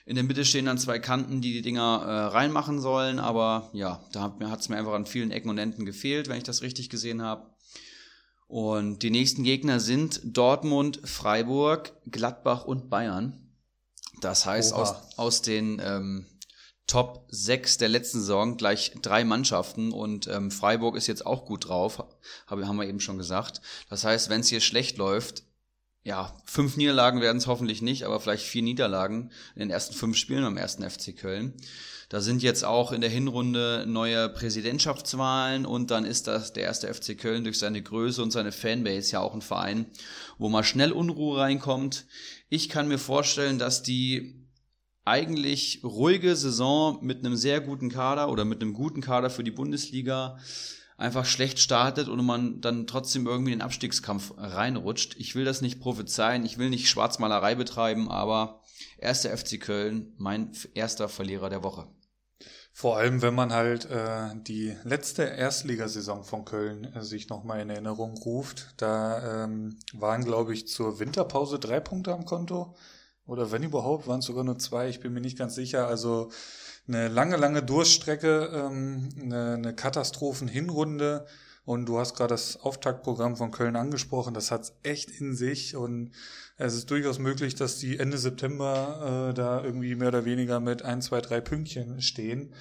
In der Mitte stehen dann zwei Kanten, die die Dinger äh, reinmachen sollen, aber ja, da hat es mir einfach an vielen Ecken und Enden gefehlt, wenn ich das richtig gesehen habe. Und die nächsten Gegner sind Dortmund, Freiburg, Gladbach und Bayern. Das heißt, aus, aus den ähm, Top 6 der letzten Saison gleich drei Mannschaften und ähm, Freiburg ist jetzt auch gut drauf, haben wir eben schon gesagt. Das heißt, wenn es hier schlecht läuft, ja, fünf Niederlagen werden es hoffentlich nicht, aber vielleicht vier Niederlagen in den ersten fünf Spielen beim ersten FC Köln. Da sind jetzt auch in der Hinrunde neue Präsidentschaftswahlen und dann ist das der erste FC Köln durch seine Größe und seine Fanbase ja auch ein Verein, wo mal schnell Unruhe reinkommt. Ich kann mir vorstellen, dass die eigentlich ruhige Saison mit einem sehr guten Kader oder mit einem guten Kader für die Bundesliga einfach schlecht startet und man dann trotzdem irgendwie in den Abstiegskampf reinrutscht. Ich will das nicht prophezeien, ich will nicht Schwarzmalerei betreiben, aber erster FC Köln, mein erster Verlierer der Woche. Vor allem, wenn man halt äh, die letzte Erstligasaison von Köln äh, sich nochmal in Erinnerung ruft. Da ähm, waren, glaube ich, zur Winterpause drei Punkte am Konto. Oder wenn überhaupt, waren es sogar nur zwei. Ich bin mir nicht ganz sicher. Also eine lange, lange Durststrecke, ähm, eine, eine Katastrophen-Hinrunde. Und du hast gerade das Auftaktprogramm von Köln angesprochen. Das hat's echt in sich. Und es ist durchaus möglich, dass die Ende September äh, da irgendwie mehr oder weniger mit ein, zwei, drei Pünktchen stehen.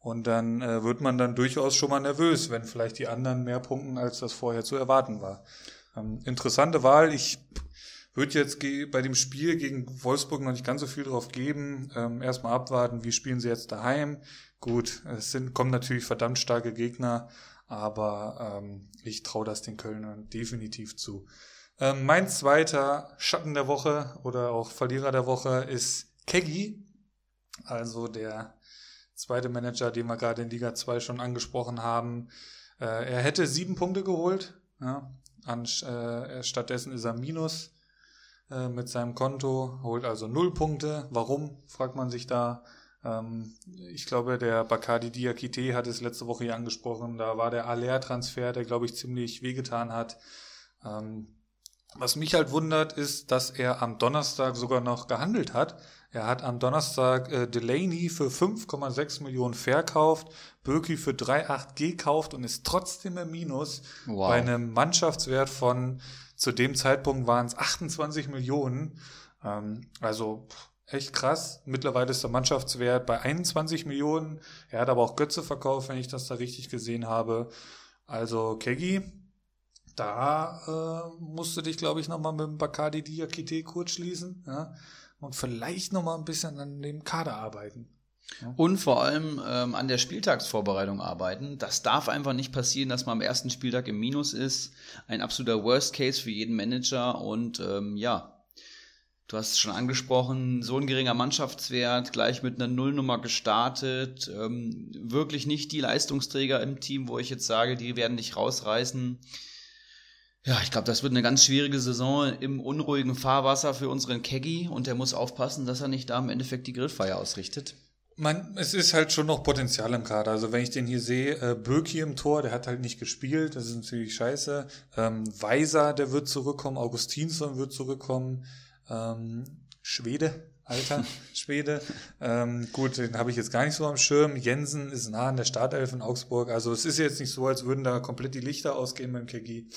Und dann äh, wird man dann durchaus schon mal nervös, wenn vielleicht die anderen mehr punkten, als das vorher zu erwarten war. Ähm, interessante Wahl. Ich würde jetzt bei dem Spiel gegen Wolfsburg noch nicht ganz so viel drauf geben. Ähm, erstmal abwarten, wie spielen sie jetzt daheim. Gut, es sind, kommen natürlich verdammt starke Gegner, aber ähm, ich traue das den Kölnern definitiv zu. Ähm, mein zweiter Schatten der Woche oder auch Verlierer der Woche ist Keggy, also der zweite Manager, den wir gerade in Liga 2 schon angesprochen haben. Äh, er hätte sieben Punkte geholt, ja, an, äh, stattdessen ist er minus äh, mit seinem Konto, holt also null Punkte. Warum, fragt man sich da. Ähm, ich glaube, der Bakadi Diakite hat es letzte Woche hier angesprochen. Da war der Aller-Transfer, der, glaube ich, ziemlich wehgetan hat. Ähm, was mich halt wundert, ist, dass er am Donnerstag sogar noch gehandelt hat. Er hat am Donnerstag äh, Delaney für 5,6 Millionen verkauft, Birki für 3,8 gekauft und ist trotzdem im Minus wow. bei einem Mannschaftswert von, zu dem Zeitpunkt waren es 28 Millionen. Ähm, also echt krass. Mittlerweile ist der Mannschaftswert bei 21 Millionen. Er hat aber auch Götze verkauft, wenn ich das da richtig gesehen habe. Also Kegi, da äh, musst du dich, glaube ich, nochmal mit dem Bacardi Diakite kurz schließen ja? und vielleicht nochmal ein bisschen an dem Kader arbeiten. Und vor allem ähm, an der Spieltagsvorbereitung arbeiten. Das darf einfach nicht passieren, dass man am ersten Spieltag im Minus ist. Ein absoluter Worst Case für jeden Manager. Und ähm, ja, du hast es schon angesprochen, so ein geringer Mannschaftswert, gleich mit einer Nullnummer gestartet. Ähm, wirklich nicht die Leistungsträger im Team, wo ich jetzt sage, die werden dich rausreißen. Ja, ich glaube, das wird eine ganz schwierige Saison im unruhigen Fahrwasser für unseren Keggy und der muss aufpassen, dass er nicht da im Endeffekt die Grillfeier ausrichtet. Man, es ist halt schon noch Potenzial im Kader. Also wenn ich den hier sehe, äh, Böki im Tor, der hat halt nicht gespielt, das ist natürlich scheiße. Ähm, Weiser, der wird zurückkommen, Augustinsson wird zurückkommen, ähm, Schwede, alter Schwede. Ähm, gut, den habe ich jetzt gar nicht so am Schirm. Jensen ist nah an der Startelf in Augsburg. Also es ist jetzt nicht so, als würden da komplett die Lichter ausgehen beim Kegi.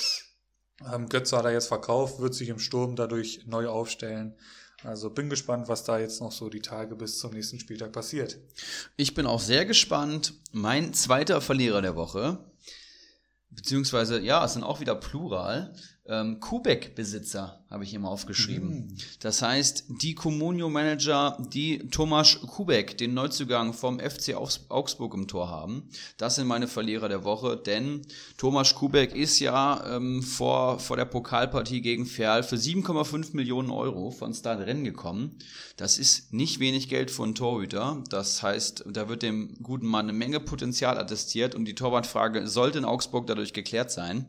Ähm, Götze hat er jetzt verkauft, wird sich im Sturm dadurch neu aufstellen. Also bin gespannt, was da jetzt noch so die Tage bis zum nächsten Spieltag passiert. Ich bin auch sehr gespannt. Mein zweiter Verlierer der Woche, beziehungsweise ja, es sind auch wieder Plural, ähm, Kubek-Besitzer, habe ich immer aufgeschrieben. Mhm. Das heißt, die Comunio-Manager, die Tomasz Kubek, den Neuzugang vom FC Augsburg im Tor haben, das sind meine Verlierer der Woche, denn Tomasz Kubek ist ja ähm, vor, vor der Pokalpartie gegen Ferl für 7,5 Millionen Euro von Stade Rennen gekommen. Das ist nicht wenig Geld für einen Torhüter. Das heißt, da wird dem guten Mann eine Menge Potenzial attestiert und die Torwartfrage sollte in Augsburg dadurch geklärt sein.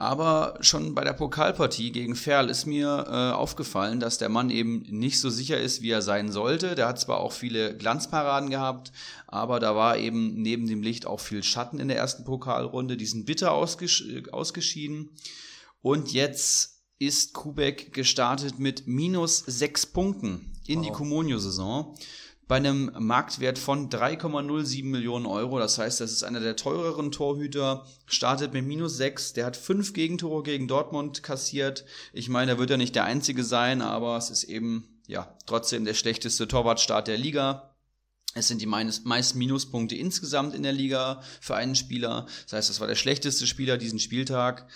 Aber schon bei der Pokalpartie gegen Ferl ist mir äh, aufgefallen, dass der Mann eben nicht so sicher ist, wie er sein sollte. Der hat zwar auch viele Glanzparaden gehabt, aber da war eben neben dem Licht auch viel Schatten in der ersten Pokalrunde. Die sind bitter ausges ausgeschieden. Und jetzt ist Kubek gestartet mit minus sechs Punkten in wow. die Comunio-Saison bei einem Marktwert von 3,07 Millionen Euro. Das heißt, das ist einer der teureren Torhüter, startet mit minus 6. Der hat fünf Gegentore gegen Dortmund kassiert. Ich meine, er wird ja nicht der einzige sein, aber es ist eben, ja, trotzdem der schlechteste Torwartstart der Liga. Es sind die meisten Minuspunkte insgesamt in der Liga für einen Spieler. Das heißt, das war der schlechteste Spieler diesen Spieltag.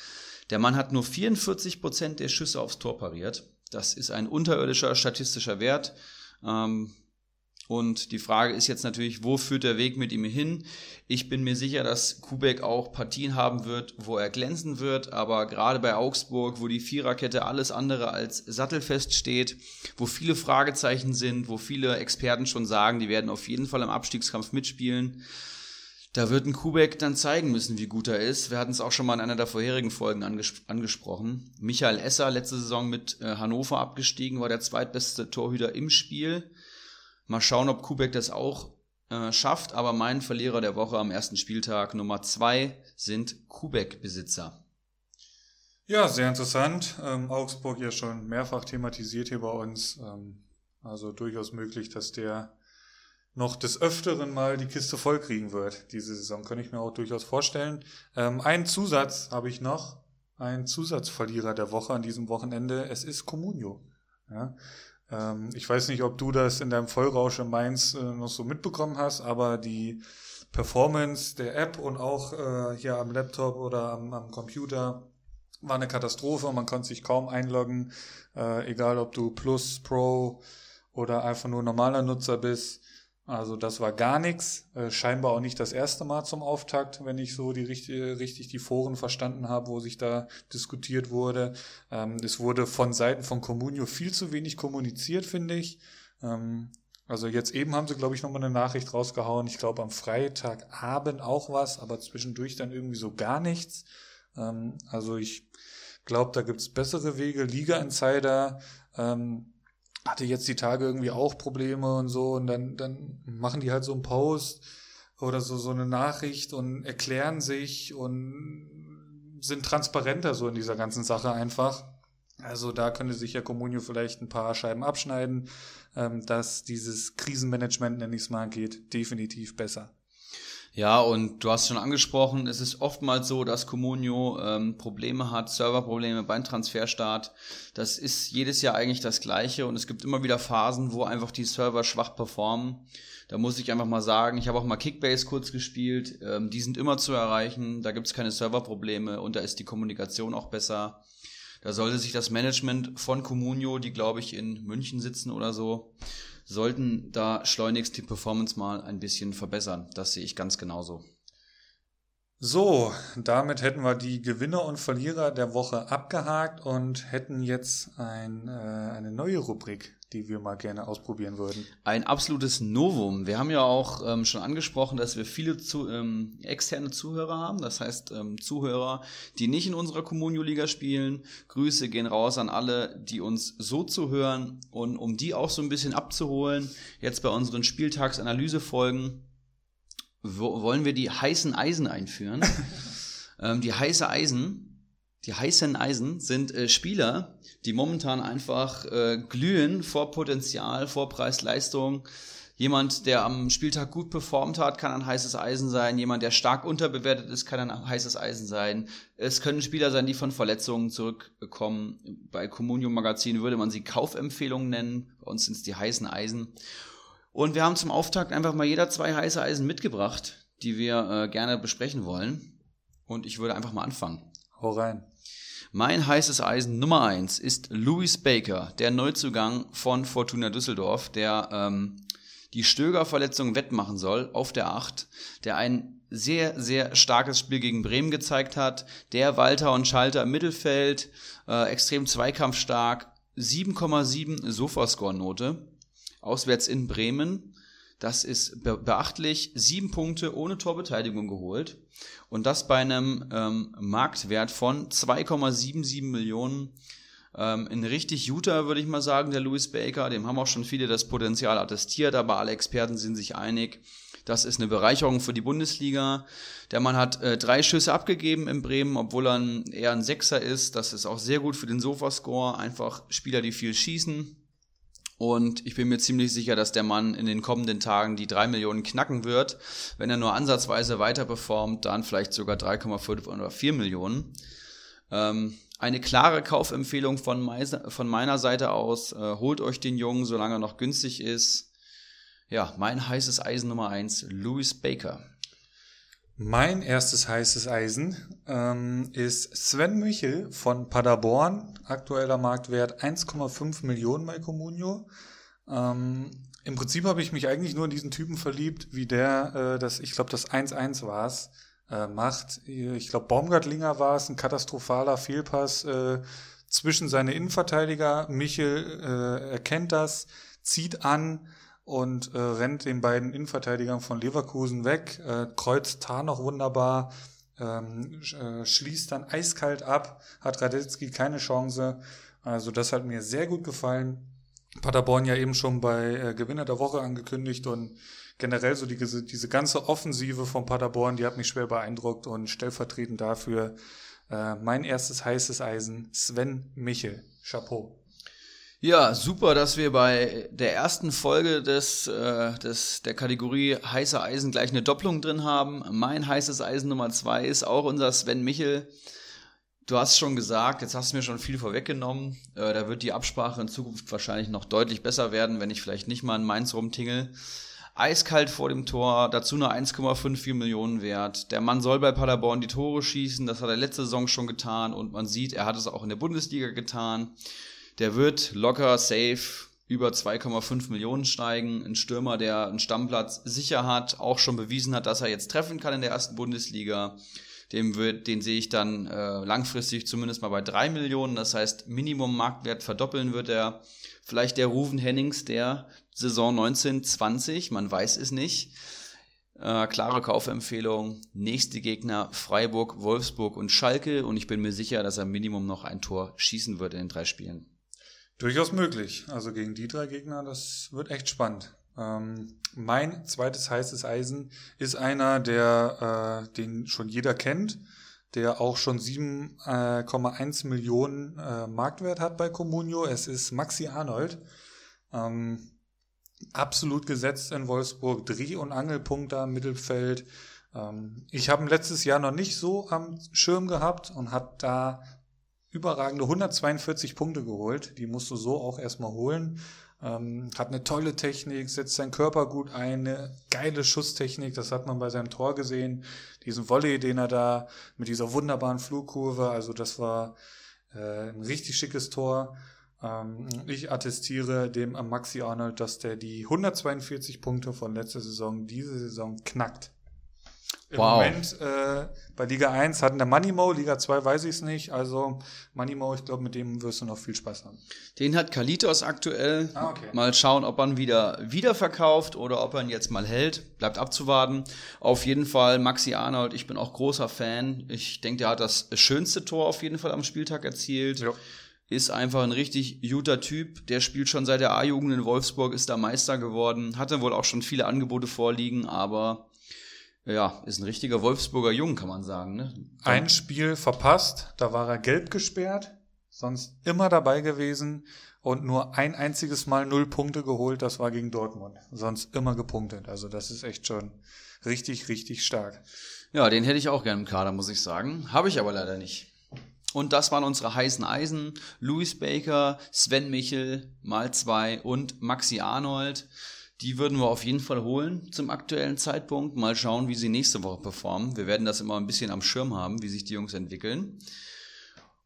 Der Mann hat nur 44 Prozent der Schüsse aufs Tor pariert. Das ist ein unterirdischer statistischer Wert. Ähm, und die Frage ist jetzt natürlich, wo führt der Weg mit ihm hin? Ich bin mir sicher, dass Kubek auch Partien haben wird, wo er glänzen wird, aber gerade bei Augsburg, wo die Viererkette alles andere als sattelfest steht, wo viele Fragezeichen sind, wo viele Experten schon sagen, die werden auf jeden Fall im Abstiegskampf mitspielen, da wird ein Kubek dann zeigen müssen, wie gut er ist. Wir hatten es auch schon mal in einer der vorherigen Folgen anges angesprochen. Michael Esser, letzte Saison mit äh, Hannover abgestiegen, war der zweitbeste Torhüter im Spiel. Mal schauen, ob Kubek das auch äh, schafft, aber mein Verlierer der Woche am ersten Spieltag Nummer zwei sind Kubek-Besitzer. Ja, sehr interessant. Ähm, Augsburg ja schon mehrfach thematisiert hier bei uns. Ähm, also durchaus möglich, dass der noch des Öfteren mal die Kiste vollkriegen wird. Diese Saison kann ich mir auch durchaus vorstellen. Ähm, einen Zusatz habe ich noch. Ein Zusatzverlierer der Woche an diesem Wochenende. Es ist Comunio. Ja, ähm, ich weiß nicht, ob du das in deinem Vollrausch in Mainz äh, noch so mitbekommen hast, aber die Performance der App und auch äh, hier am Laptop oder am, am Computer war eine Katastrophe. Man konnte sich kaum einloggen, äh, egal ob du Plus, Pro oder einfach nur normaler Nutzer bist. Also das war gar nichts. Äh, scheinbar auch nicht das erste Mal zum Auftakt, wenn ich so die richtig, richtig die Foren verstanden habe, wo sich da diskutiert wurde. Ähm, es wurde von Seiten von Communio viel zu wenig kommuniziert, finde ich. Ähm, also jetzt eben haben sie, glaube ich, nochmal eine Nachricht rausgehauen. Ich glaube am Freitagabend auch was, aber zwischendurch dann irgendwie so gar nichts. Ähm, also ich glaube, da gibt's bessere Wege. Liga Insider ähm, hatte jetzt die Tage irgendwie auch Probleme und so und dann, dann machen die halt so einen Post oder so, so eine Nachricht und erklären sich und sind transparenter so in dieser ganzen Sache einfach. Also da könnte sich ja Comunio vielleicht ein paar Scheiben abschneiden, ähm, dass dieses Krisenmanagement, nenne ich es mal, geht definitiv besser. Ja, und du hast schon angesprochen, es ist oftmals so, dass Comunio ähm, Probleme hat, Serverprobleme beim Transferstart. Das ist jedes Jahr eigentlich das gleiche und es gibt immer wieder Phasen, wo einfach die Server schwach performen. Da muss ich einfach mal sagen, ich habe auch mal Kickbase kurz gespielt, ähm, die sind immer zu erreichen, da gibt es keine Serverprobleme und da ist die Kommunikation auch besser. Da sollte sich das Management von Comunio, die glaube ich in München sitzen oder so, sollten da schleunigst die Performance mal ein bisschen verbessern. Das sehe ich ganz genauso. So, damit hätten wir die Gewinner und Verlierer der Woche abgehakt und hätten jetzt ein, äh, eine neue Rubrik, die wir mal gerne ausprobieren würden. Ein absolutes Novum. Wir haben ja auch ähm, schon angesprochen, dass wir viele zu, ähm, externe Zuhörer haben. Das heißt, ähm, Zuhörer, die nicht in unserer Communio-Liga spielen. Grüße gehen raus an alle, die uns so zuhören. Und um die auch so ein bisschen abzuholen, jetzt bei unseren Spieltagsanalysefolgen wollen wir die heißen Eisen einführen. ähm, die heiße Eisen, die heißen Eisen sind äh, Spieler, die momentan einfach äh, glühen vor Potenzial, vor Preis-Leistung. Jemand, der am Spieltag gut performt hat, kann ein heißes Eisen sein. Jemand, der stark unterbewertet ist, kann ein heißes Eisen sein. Es können Spieler sein, die von Verletzungen zurückkommen. Bei Communion Magazin würde man sie Kaufempfehlungen nennen. Bei uns sind es die heißen Eisen. Und wir haben zum Auftakt einfach mal jeder zwei heiße Eisen mitgebracht, die wir äh, gerne besprechen wollen. Und ich würde einfach mal anfangen. Hau rein. Mein heißes Eisen Nummer eins ist Louis Baker, der Neuzugang von Fortuna Düsseldorf, der ähm, die Stöger-Verletzung wettmachen soll auf der Acht, der ein sehr, sehr starkes Spiel gegen Bremen gezeigt hat, der Walter und Schalter im Mittelfeld, äh, extrem zweikampfstark, 7,7 Sofascore-Note auswärts in Bremen. Das ist beachtlich. Sieben Punkte ohne Torbeteiligung geholt. Und das bei einem ähm, Marktwert von 2,77 Millionen. Ähm, ein richtig guter, würde ich mal sagen, der Louis Baker. Dem haben auch schon viele das Potenzial attestiert, aber alle Experten sind sich einig. Das ist eine Bereicherung für die Bundesliga. Der Mann hat äh, drei Schüsse abgegeben in Bremen, obwohl er ein, eher ein Sechser ist. Das ist auch sehr gut für den Sofascore. Einfach Spieler, die viel schießen. Und ich bin mir ziemlich sicher, dass der Mann in den kommenden Tagen die drei Millionen knacken wird. Wenn er nur ansatzweise weiter performt, dann vielleicht sogar 3,5 oder 4 Millionen. Ähm, eine klare Kaufempfehlung von, von meiner Seite aus. Äh, holt euch den Jungen, solange er noch günstig ist. Ja, mein heißes Eisen Nummer eins, Louis Baker. Mein erstes heißes Eisen ähm, ist Sven Michel von Paderborn, aktueller Marktwert 1,5 Millionen bei Comunio. Ähm, Im Prinzip habe ich mich eigentlich nur in diesen Typen verliebt, wie der, äh, das, ich glaube, das 1-1 war es, äh, macht. Ich glaube, Baumgartlinger war es, ein katastrophaler Fehlpass äh, zwischen seine Innenverteidiger. Michel äh, erkennt das, zieht an, und äh, rennt den beiden Innenverteidigern von Leverkusen weg, äh, kreuzt Tar noch wunderbar, ähm, äh, schließt dann eiskalt ab, hat Radetzky keine Chance. Also das hat mir sehr gut gefallen. Paderborn ja eben schon bei äh, Gewinner der Woche angekündigt und generell so die, diese ganze Offensive von Paderborn, die hat mich schwer beeindruckt und stellvertretend dafür äh, mein erstes heißes Eisen, Sven Michel. Chapeau. Ja, super, dass wir bei der ersten Folge des, äh, des der Kategorie heiße Eisen gleich eine Doppelung drin haben. Mein heißes Eisen Nummer zwei ist auch unser Sven Michel. Du hast schon gesagt, jetzt hast du mir schon viel vorweggenommen. Äh, da wird die Absprache in Zukunft wahrscheinlich noch deutlich besser werden, wenn ich vielleicht nicht mal in Mainz rumtingel. Eiskalt vor dem Tor, dazu nur 1,54 Millionen wert. Der Mann soll bei Paderborn die Tore schießen, das hat er letzte Saison schon getan und man sieht, er hat es auch in der Bundesliga getan. Der wird locker safe über 2,5 Millionen steigen. Ein Stürmer, der einen Stammplatz sicher hat, auch schon bewiesen hat, dass er jetzt treffen kann in der ersten Bundesliga. Dem wird, den sehe ich dann äh, langfristig zumindest mal bei 3 Millionen. Das heißt, Minimum Marktwert verdoppeln wird er. Vielleicht der Ruven Hennings der Saison 1920, man weiß es nicht. Äh, klare Kaufempfehlung. Nächste Gegner Freiburg, Wolfsburg und Schalke. Und ich bin mir sicher, dass er Minimum noch ein Tor schießen wird in den drei Spielen. Durchaus möglich. Also gegen die drei Gegner, das wird echt spannend. Ähm, mein zweites heißes Eisen ist einer, der äh, den schon jeder kennt, der auch schon 7,1 Millionen äh, Marktwert hat bei Comunio. Es ist Maxi Arnold. Ähm, absolut gesetzt in Wolfsburg, Dreh- und Angelpunkt da im Mittelfeld. Ähm, ich habe ihn letztes Jahr noch nicht so am Schirm gehabt und hat da überragende 142 Punkte geholt. Die musst du so auch erstmal holen. Ähm, hat eine tolle Technik, setzt seinen Körper gut ein, eine geile Schusstechnik, das hat man bei seinem Tor gesehen. Diesen Volley, den er da mit dieser wunderbaren Flugkurve, also das war äh, ein richtig schickes Tor. Ähm, ich attestiere dem Maxi Arnold, dass der die 142 Punkte von letzter Saison diese Saison knackt. Im Wow. Moment äh, bei Liga 1 hatten der Moneymo, Liga 2 weiß ich es nicht. Also Moneymo, ich glaube, mit dem wirst du noch viel Spaß haben. Den hat Kalitos aktuell. Ah, okay. Mal schauen, ob er ihn wieder, wieder verkauft oder ob er ihn jetzt mal hält. Bleibt abzuwarten. Auf jeden Fall Maxi Arnold, ich bin auch großer Fan. Ich denke, der hat das schönste Tor auf jeden Fall am Spieltag erzielt. Ja. Ist einfach ein richtig guter Typ. Der spielt schon seit der A-Jugend in Wolfsburg, ist da Meister geworden. Hatte wohl auch schon viele Angebote vorliegen, aber ja, ist ein richtiger Wolfsburger Jung, kann man sagen. Ne? Ein Spiel verpasst, da war er gelb gesperrt, sonst immer dabei gewesen und nur ein einziges Mal null Punkte geholt, das war gegen Dortmund. Sonst immer gepunktet. Also das ist echt schon richtig, richtig stark. Ja, den hätte ich auch gerne im Kader, muss ich sagen. Habe ich aber leider nicht. Und das waren unsere heißen Eisen. Louis Baker, Sven Michel, mal zwei und Maxi Arnold. Die würden wir auf jeden Fall holen zum aktuellen Zeitpunkt. Mal schauen, wie sie nächste Woche performen. Wir werden das immer ein bisschen am Schirm haben, wie sich die Jungs entwickeln.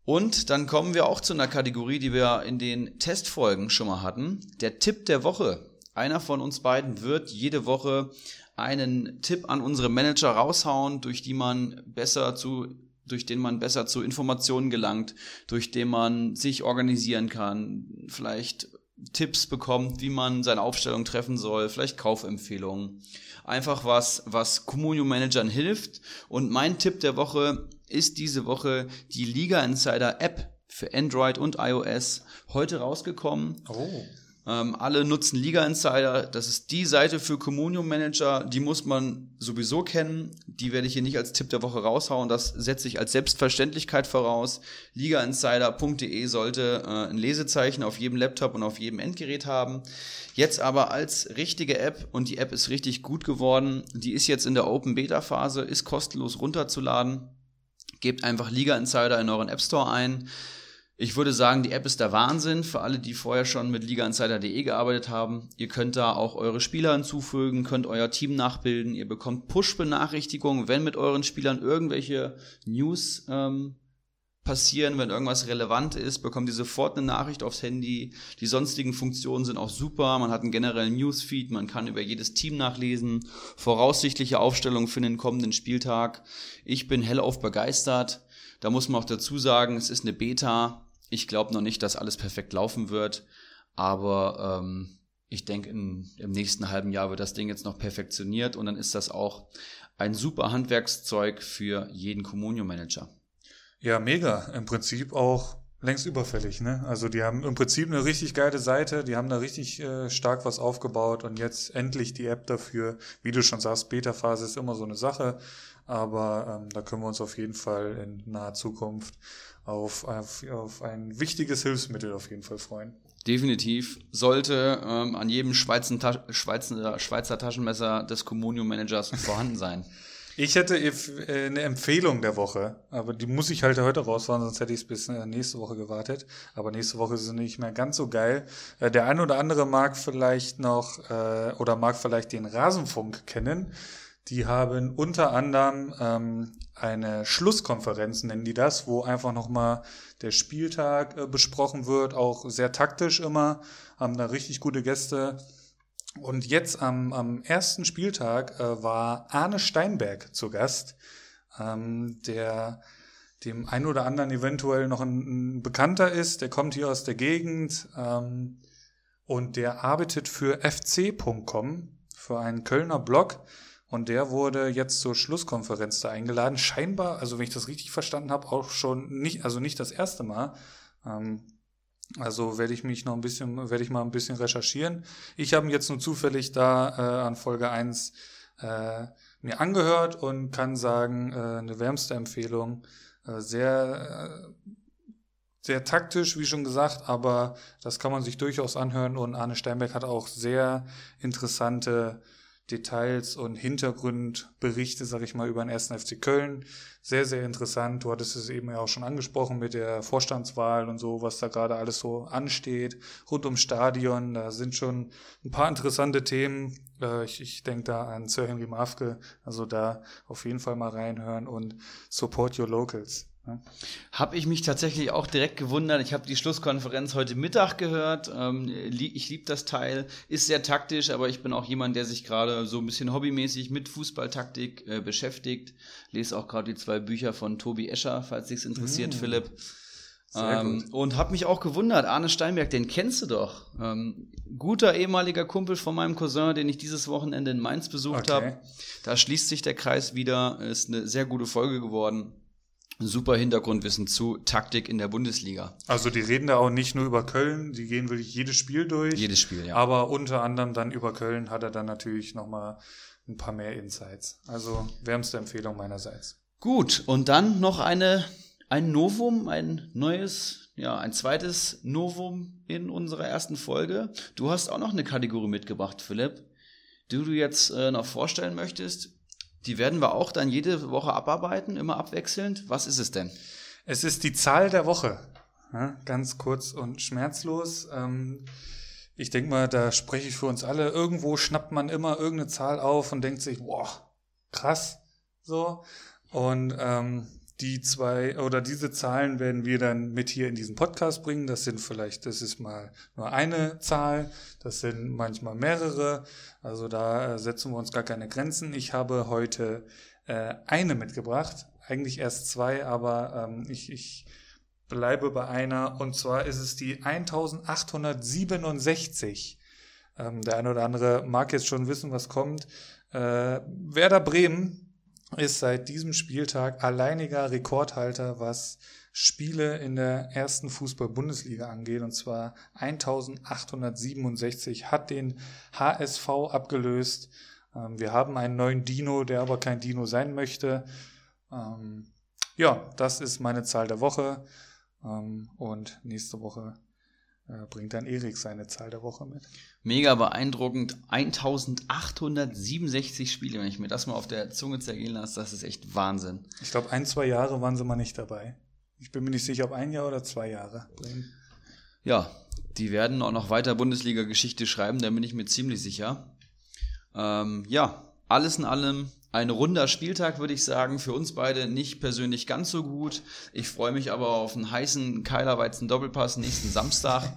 Und dann kommen wir auch zu einer Kategorie, die wir in den Testfolgen schon mal hatten. Der Tipp der Woche. Einer von uns beiden wird jede Woche einen Tipp an unsere Manager raushauen, durch die man besser zu durch den man besser zu Informationen gelangt, durch den man sich organisieren kann, vielleicht Tipps bekommt, wie man seine Aufstellung treffen soll, vielleicht Kaufempfehlungen. Einfach was, was Communio-Managern hilft. Und mein Tipp der Woche ist diese Woche die Liga Insider App für Android und iOS heute rausgekommen. Oh. Ähm, alle nutzen Liga Insider. Das ist die Seite für Communion Manager. Die muss man sowieso kennen. Die werde ich hier nicht als Tipp der Woche raushauen. Das setze ich als Selbstverständlichkeit voraus. Ligainsider.de sollte äh, ein Lesezeichen auf jedem Laptop und auf jedem Endgerät haben. Jetzt aber als richtige App und die App ist richtig gut geworden. Die ist jetzt in der Open Beta Phase, ist kostenlos runterzuladen. Gebt einfach Liga Insider in euren App Store ein. Ich würde sagen, die App ist der Wahnsinn für alle, die vorher schon mit ligainsider.de gearbeitet haben. Ihr könnt da auch eure Spieler hinzufügen, könnt euer Team nachbilden. Ihr bekommt Push-Benachrichtigungen, wenn mit euren Spielern irgendwelche News ähm, passieren, wenn irgendwas relevant ist, bekommt ihr sofort eine Nachricht aufs Handy. Die sonstigen Funktionen sind auch super. Man hat einen generellen Newsfeed, man kann über jedes Team nachlesen, voraussichtliche Aufstellungen für den kommenden Spieltag. Ich bin hellauf begeistert. Da muss man auch dazu sagen, es ist eine Beta. Ich glaube noch nicht, dass alles perfekt laufen wird, aber ähm, ich denke, im nächsten halben Jahr wird das Ding jetzt noch perfektioniert und dann ist das auch ein super Handwerkszeug für jeden Communio-Manager. Ja, mega. Im Prinzip auch längst überfällig, ne? Also die haben im Prinzip eine richtig geile Seite, die haben da richtig äh, stark was aufgebaut und jetzt endlich die App dafür. Wie du schon sagst, Beta-Phase ist immer so eine Sache, aber ähm, da können wir uns auf jeden Fall in naher Zukunft auf, auf, auf ein wichtiges Hilfsmittel auf jeden Fall freuen. Definitiv sollte ähm, an jedem Schweizer, Ta Schweizer, Schweizer Taschenmesser des Communio-Managers vorhanden sein. Ich hätte if- äh, eine Empfehlung der Woche, aber die muss ich halt heute rausfahren, sonst hätte ich es bis äh, nächste Woche gewartet. Aber nächste Woche ist es nicht mehr ganz so geil. Äh, Der ein oder andere mag vielleicht noch äh, oder mag vielleicht den Rasenfunk kennen. Die haben unter anderem ähm, eine Schlusskonferenz, nennen die das, wo einfach nochmal der Spieltag äh, besprochen wird, auch sehr taktisch immer, haben da richtig gute Gäste. Und jetzt am, am ersten Spieltag äh, war Arne Steinberg zu Gast, ähm, der dem ein oder anderen eventuell noch ein, ein Bekannter ist. Der kommt hier aus der Gegend ähm, und der arbeitet für fc.com, für einen Kölner Blog. Und der wurde jetzt zur Schlusskonferenz da eingeladen. Scheinbar, also wenn ich das richtig verstanden habe, auch schon nicht, also nicht das erste Mal. Ähm, also werde ich mich noch ein bisschen, werde ich mal ein bisschen recherchieren. Ich habe jetzt nur zufällig da äh, an Folge 1 äh, mir angehört und kann sagen, äh, eine wärmste Empfehlung. Äh, sehr, äh, sehr taktisch, wie schon gesagt, aber das kann man sich durchaus anhören und Arne Steinbeck hat auch sehr interessante Details und Hintergrundberichte, sag ich mal, über den 1. FC Köln. Sehr, sehr interessant. Du hattest es eben ja auch schon angesprochen mit der Vorstandswahl und so, was da gerade alles so ansteht, rund ums Stadion. Da sind schon ein paar interessante Themen. Äh, ich, ich denke da an Sir Henry Mafke. Also da auf jeden Fall mal reinhören und support your locals. Habe ich mich tatsächlich auch direkt gewundert. Ich habe die Schlusskonferenz heute Mittag gehört. Ähm, ich liebe das Teil. Ist sehr taktisch, aber ich bin auch jemand, der sich gerade so ein bisschen hobbymäßig mit Fußballtaktik äh, beschäftigt. Lese auch gerade die zwei Bücher von Tobi Escher, falls dich interessiert, mm. Philipp. Ähm, und habe mich auch gewundert, Arne Steinberg, den kennst du doch. Ähm, guter ehemaliger Kumpel von meinem Cousin, den ich dieses Wochenende in Mainz besucht okay. habe. Da schließt sich der Kreis wieder. Ist eine sehr gute Folge geworden super Hintergrundwissen zu Taktik in der Bundesliga. Also die reden da auch nicht nur über Köln, die gehen wirklich jedes Spiel durch. Jedes Spiel, ja. Aber unter anderem dann über Köln hat er dann natürlich nochmal ein paar mehr Insights. Also wärmste Empfehlung meinerseits. Gut, und dann noch eine, ein Novum, ein neues, ja, ein zweites Novum in unserer ersten Folge. Du hast auch noch eine Kategorie mitgebracht, Philipp, die du jetzt äh, noch vorstellen möchtest. Die werden wir auch dann jede Woche abarbeiten, immer abwechselnd. Was ist es denn? Es ist die Zahl der Woche. Ja, ganz kurz und schmerzlos. Ähm, ich denke mal, da spreche ich für uns alle. Irgendwo schnappt man immer irgendeine Zahl auf und denkt sich, boah, krass, so. Und ähm, die zwei oder diese Zahlen werden wir dann mit hier in diesen Podcast bringen. Das sind vielleicht, das ist mal nur eine Zahl, das sind manchmal mehrere. Also da äh, setzen wir uns gar keine Grenzen. Ich habe heute äh, eine mitgebracht, eigentlich erst zwei, aber ähm, ich, ich bleibe bei einer. Und zwar ist es die 1867. Ähm, der eine oder andere mag jetzt schon wissen, was kommt. Äh, Werder Bremen ist seit diesem Spieltag alleiniger Rekordhalter, was Spiele in der ersten Fußball-Bundesliga angeht. Und zwar 1867 hat den HSV abgelöst. Ähm, wir haben einen neuen Dino, der aber kein Dino sein möchte. Ähm, ja, das ist meine Zahl der Woche. Ähm, und nächste Woche bringt dann Erik seine Zahl der Woche mit. Mega beeindruckend. 1867 Spiele, wenn ich mir das mal auf der Zunge zergehen lasse, das ist echt Wahnsinn. Ich glaube, ein, zwei Jahre waren sie mal nicht dabei. Ich bin mir nicht sicher, ob ein Jahr oder zwei Jahre. Ja, die werden auch noch weiter Bundesliga-Geschichte schreiben, da bin ich mir ziemlich sicher. Ähm, ja, alles in allem ein runder Spieltag, würde ich sagen. Für uns beide nicht persönlich ganz so gut. Ich freue mich aber auf einen heißen Keilerweizen Doppelpass nächsten Samstag.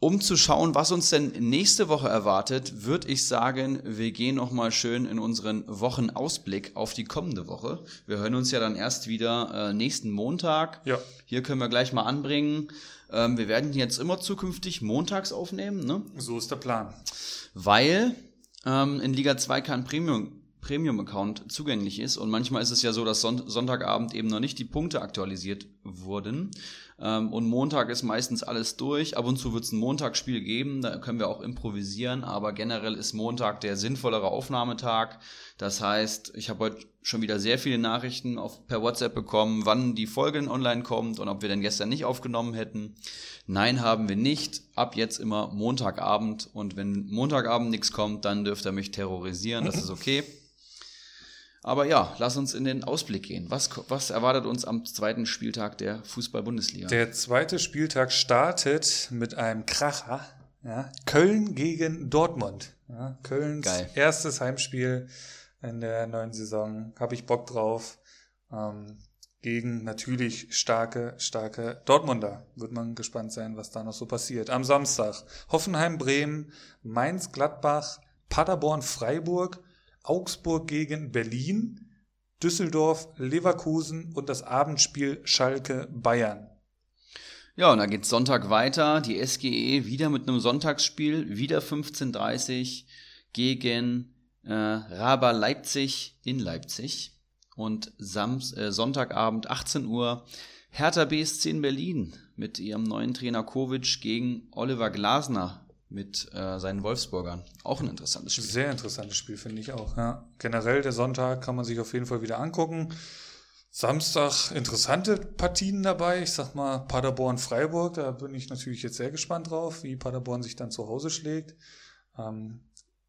Um zu schauen, was uns denn nächste Woche erwartet, würde ich sagen, wir gehen nochmal schön in unseren Wochenausblick auf die kommende Woche. Wir hören uns ja dann erst wieder äh, nächsten Montag. Ja. Hier können wir gleich mal anbringen. Ähm, wir werden jetzt immer zukünftig montags aufnehmen. Ne? So ist der Plan. Weil ähm, in Liga 2 kein Premium Premium-Account zugänglich ist. Und manchmal ist es ja so, dass Sonntagabend eben noch nicht die Punkte aktualisiert wurden. Ähm, und Montag ist meistens alles durch. Ab und zu wird es ein Montagsspiel geben, da können wir auch improvisieren, aber generell ist Montag der sinnvollere Aufnahmetag. Das heißt, ich habe heute schon wieder sehr viele Nachrichten auf, per WhatsApp bekommen, wann die Folge online kommt und ob wir denn gestern nicht aufgenommen hätten. Nein, haben wir nicht. Ab jetzt immer Montagabend und wenn Montagabend nichts kommt, dann dürft ihr mich terrorisieren, das ist okay. Aber ja, lass uns in den Ausblick gehen. Was, was erwartet uns am zweiten Spieltag der Fußball-Bundesliga? Der zweite Spieltag startet mit einem Kracher. Ja, Köln gegen Dortmund. Ja, Kölns Geil. erstes Heimspiel in der neuen Saison. Habe ich Bock drauf. Ähm, gegen natürlich starke, starke Dortmunder. Wird man gespannt sein, was da noch so passiert. Am Samstag Hoffenheim, Bremen, Mainz, Gladbach, Paderborn, Freiburg Augsburg gegen Berlin, Düsseldorf, Leverkusen und das Abendspiel Schalke Bayern. Ja, und dann geht's Sonntag weiter. Die SGE wieder mit einem Sonntagsspiel, wieder 15.30 gegen Äh, Raba Leipzig in Leipzig. Und Sams äh, Sonntagabend 18 Uhr Hertha BSC in Berlin mit ihrem neuen Trainer Kovic gegen Oliver Glasner mit äh, seinen Wolfsburgern. Auch ein interessantes Spiel. Sehr interessantes Spiel, finde ich auch. Ja. Generell der Sonntag kann man sich auf jeden Fall wieder angucken. Samstag interessante Partien dabei. Ich sag mal Paderborn-Freiburg. Da bin ich natürlich jetzt sehr gespannt drauf, wie Paderborn sich dann zu Hause schlägt. Ähm,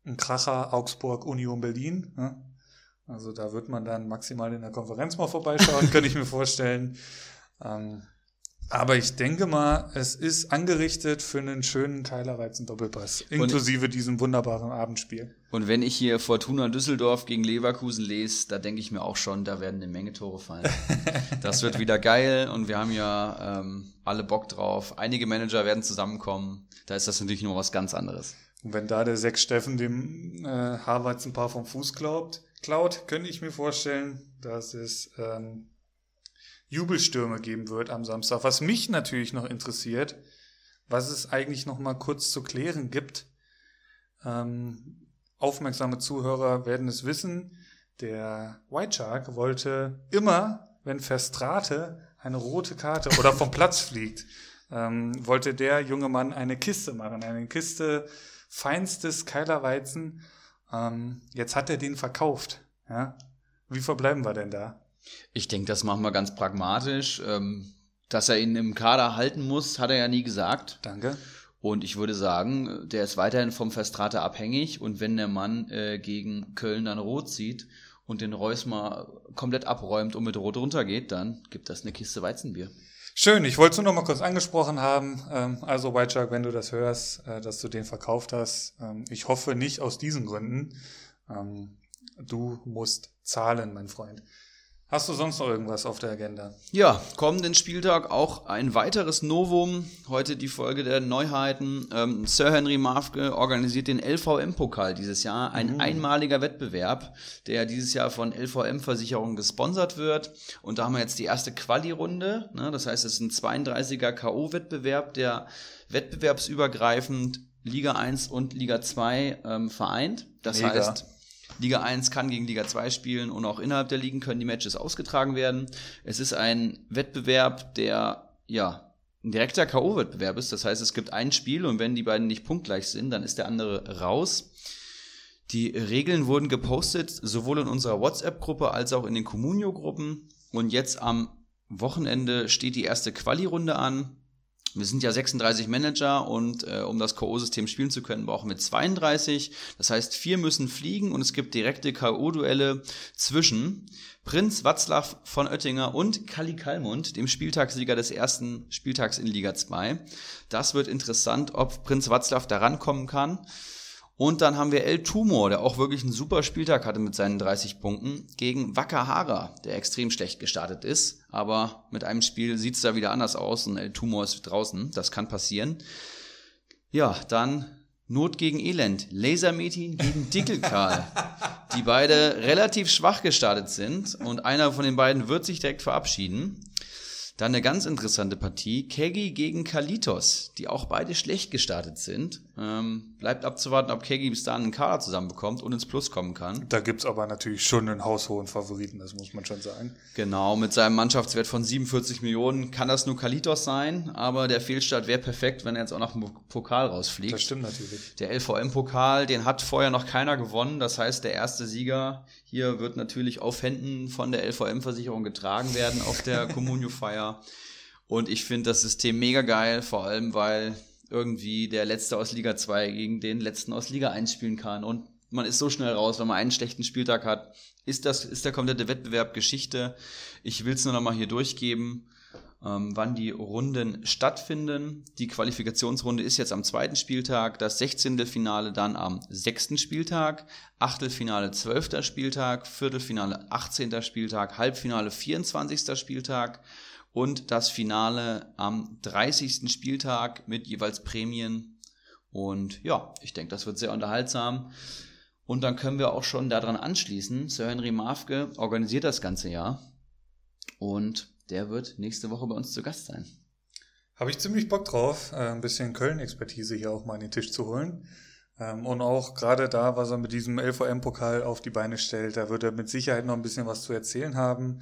ein Kracher Augsburg-Union Berlin. Ne? Also da wird man dann maximal in der Konferenz mal vorbeischauen, könnte ich mir vorstellen. Ähm, aber ich denke mal, es ist angerichtet für einen schönen Keilerweizen Doppelpass, inklusive und, diesem wunderbaren Abendspiel. Und wenn ich hier Fortuna Düsseldorf gegen Leverkusen lese, da denke ich mir auch schon, da werden eine Menge Tore fallen. das wird wieder geil und wir haben ja ähm, alle Bock drauf. Einige Manager werden zusammenkommen. Da ist das natürlich nur was ganz anderes. Und wenn da der Sechs Steffen dem äh, Harvards ein paar vom Fuß glaubt, klaut, könnte ich mir vorstellen, dass es ähm, Jubelstürme geben wird am Samstag. Was mich natürlich noch interessiert, was es eigentlich noch mal kurz zu klären gibt. Ähm, aufmerksame Zuhörer werden es wissen. Der White Shark wollte immer, wenn Verstrate eine rote Karte oder vom Platz fliegt, ähm, wollte der junge Mann eine Kiste machen, eine Kiste feinstes Keilerweizen. Ähm, jetzt hat er den verkauft. Ja? Wie verbleiben wir denn da? Ich denke, das machen wir ganz pragmatisch. Ähm, dass er ihn im Kader halten muss, hat er ja nie gesagt. Danke. Und ich würde sagen, der ist weiterhin vom Verstrate abhängig. Und wenn der Mann äh, gegen Köln dann rot sieht und den Reus mal komplett abräumt und mit rot runtergeht, dann gibt das eine Kiste Weizenbier. Schön, ich wollte es nur noch mal kurz angesprochen haben. Ähm, also White Shark, wenn du das hörst, äh, dass du den verkauft hast. Ähm, ich hoffe nicht aus diesen Gründen. Ähm, du musst zahlen, mein Freund. Hast du sonst noch irgendwas auf der Agenda? Ja, kommenden Spieltag auch ein weiteres Novum. Heute die Folge der Neuheiten. Ähm, Sir Henry Mafke organisiert den LVM-Pokal dieses Jahr. Ein mhm. einmaliger Wettbewerb, der dieses Jahr von LVM-Versicherungen gesponsert wird. Und da haben wir jetzt die erste Quali-Runde. Ne? Das heißt, es ist ein 32er K.O.-Wettbewerb, der wettbewerbsübergreifend Liga 1 und Liga 2 ähm, vereint. Das Mega. heißt, Liga 1 kann gegen Liga 2 spielen und auch innerhalb der Ligen können die Matches ausgetragen werden. Es ist ein Wettbewerb, der ja ein direkter K.O.-Wettbewerb ist. Das heißt, es gibt ein Spiel und wenn die beiden nicht punktgleich sind, dann ist der andere raus. Die Regeln wurden gepostet, sowohl in unserer WhatsApp-Gruppe als auch in den Communio-Gruppen. Und jetzt am Wochenende steht die erste Quali-Runde an. Wir sind ja 36 Manager und äh, um das K.O.-System spielen zu können, brauchen wir 32. Das heißt, vier müssen fliegen und es gibt direkte K.O.-Duelle zwischen Prinz Watzlaw von Oettinger und Kali Kalmund, dem Spieltagssieger des ersten Spieltags in Liga 2. Das wird interessant, ob Prinz Watzlaw da rankommen kann. Und dann haben wir El Tumor, der auch wirklich einen super Spieltag hatte mit seinen 30 Punkten, gegen Wakahara, der extrem schlecht gestartet ist. Aber mit einem Spiel sieht's da wieder anders aus und El Tumor ist draußen. Das kann passieren. Ja, dann Not gegen Elend. Lasermetin gegen Dickelkarl. die beide relativ schwach gestartet sind und einer von den beiden wird sich direkt verabschieden. Dann eine ganz interessante Partie. Kegi gegen Kalitos, die auch beide schlecht gestartet sind. Ähm, bleibt abzuwarten, ob Kegi bis dahin einen Kader zusammenbekommt und ins Plus kommen kann. Da gibt's aber natürlich schon einen haushohen Favoriten, das muss man schon sagen. Genau, mit seinem Mannschaftswert von 47 Millionen kann das nur Kalitos sein, aber der Fehlstart wäre perfekt, wenn er jetzt auch nach dem Pokal rausfliegt. Das stimmt natürlich. Der LVM-Pokal, den hat vorher noch keiner gewonnen. Das heißt, der erste Sieger hier wird natürlich auf Händen von der LVM-Versicherung getragen werden auf der Communio-Feier. Und ich finde das System mega geil, vor allem weil irgendwie der Letzte aus Liga 2 gegen den Letzten aus Liga 1 spielen kann. Und man ist so schnell raus, wenn man einen schlechten Spieltag hat. Ist das, ist der komplette Wettbewerb Geschichte? Ich will es nur noch mal hier durchgeben, ähm, wann die Runden stattfinden. Die Qualifikationsrunde ist jetzt am zweiten Spieltag, das 16. Finale dann am sechsten Spieltag, Achtelfinale 12. Spieltag, Viertelfinale 18. Spieltag, Halbfinale 24. Spieltag und das Finale am 30. Spieltag mit jeweils Prämien. Und ja, ich denke, das wird sehr unterhaltsam. Und dann können wir auch schon daran anschließen. Sir Henry Mafke organisiert das ganze Jahr. Und der wird nächste Woche bei uns zu Gast sein. Habe ich ziemlich Bock drauf, äh, ein bisschen Köln-Expertise hier auch mal an den Tisch zu holen. Ähm, und auch gerade da, was er mit diesem LVM-Pokal auf die Beine stellt, da wird er mit Sicherheit noch ein bisschen was zu erzählen haben.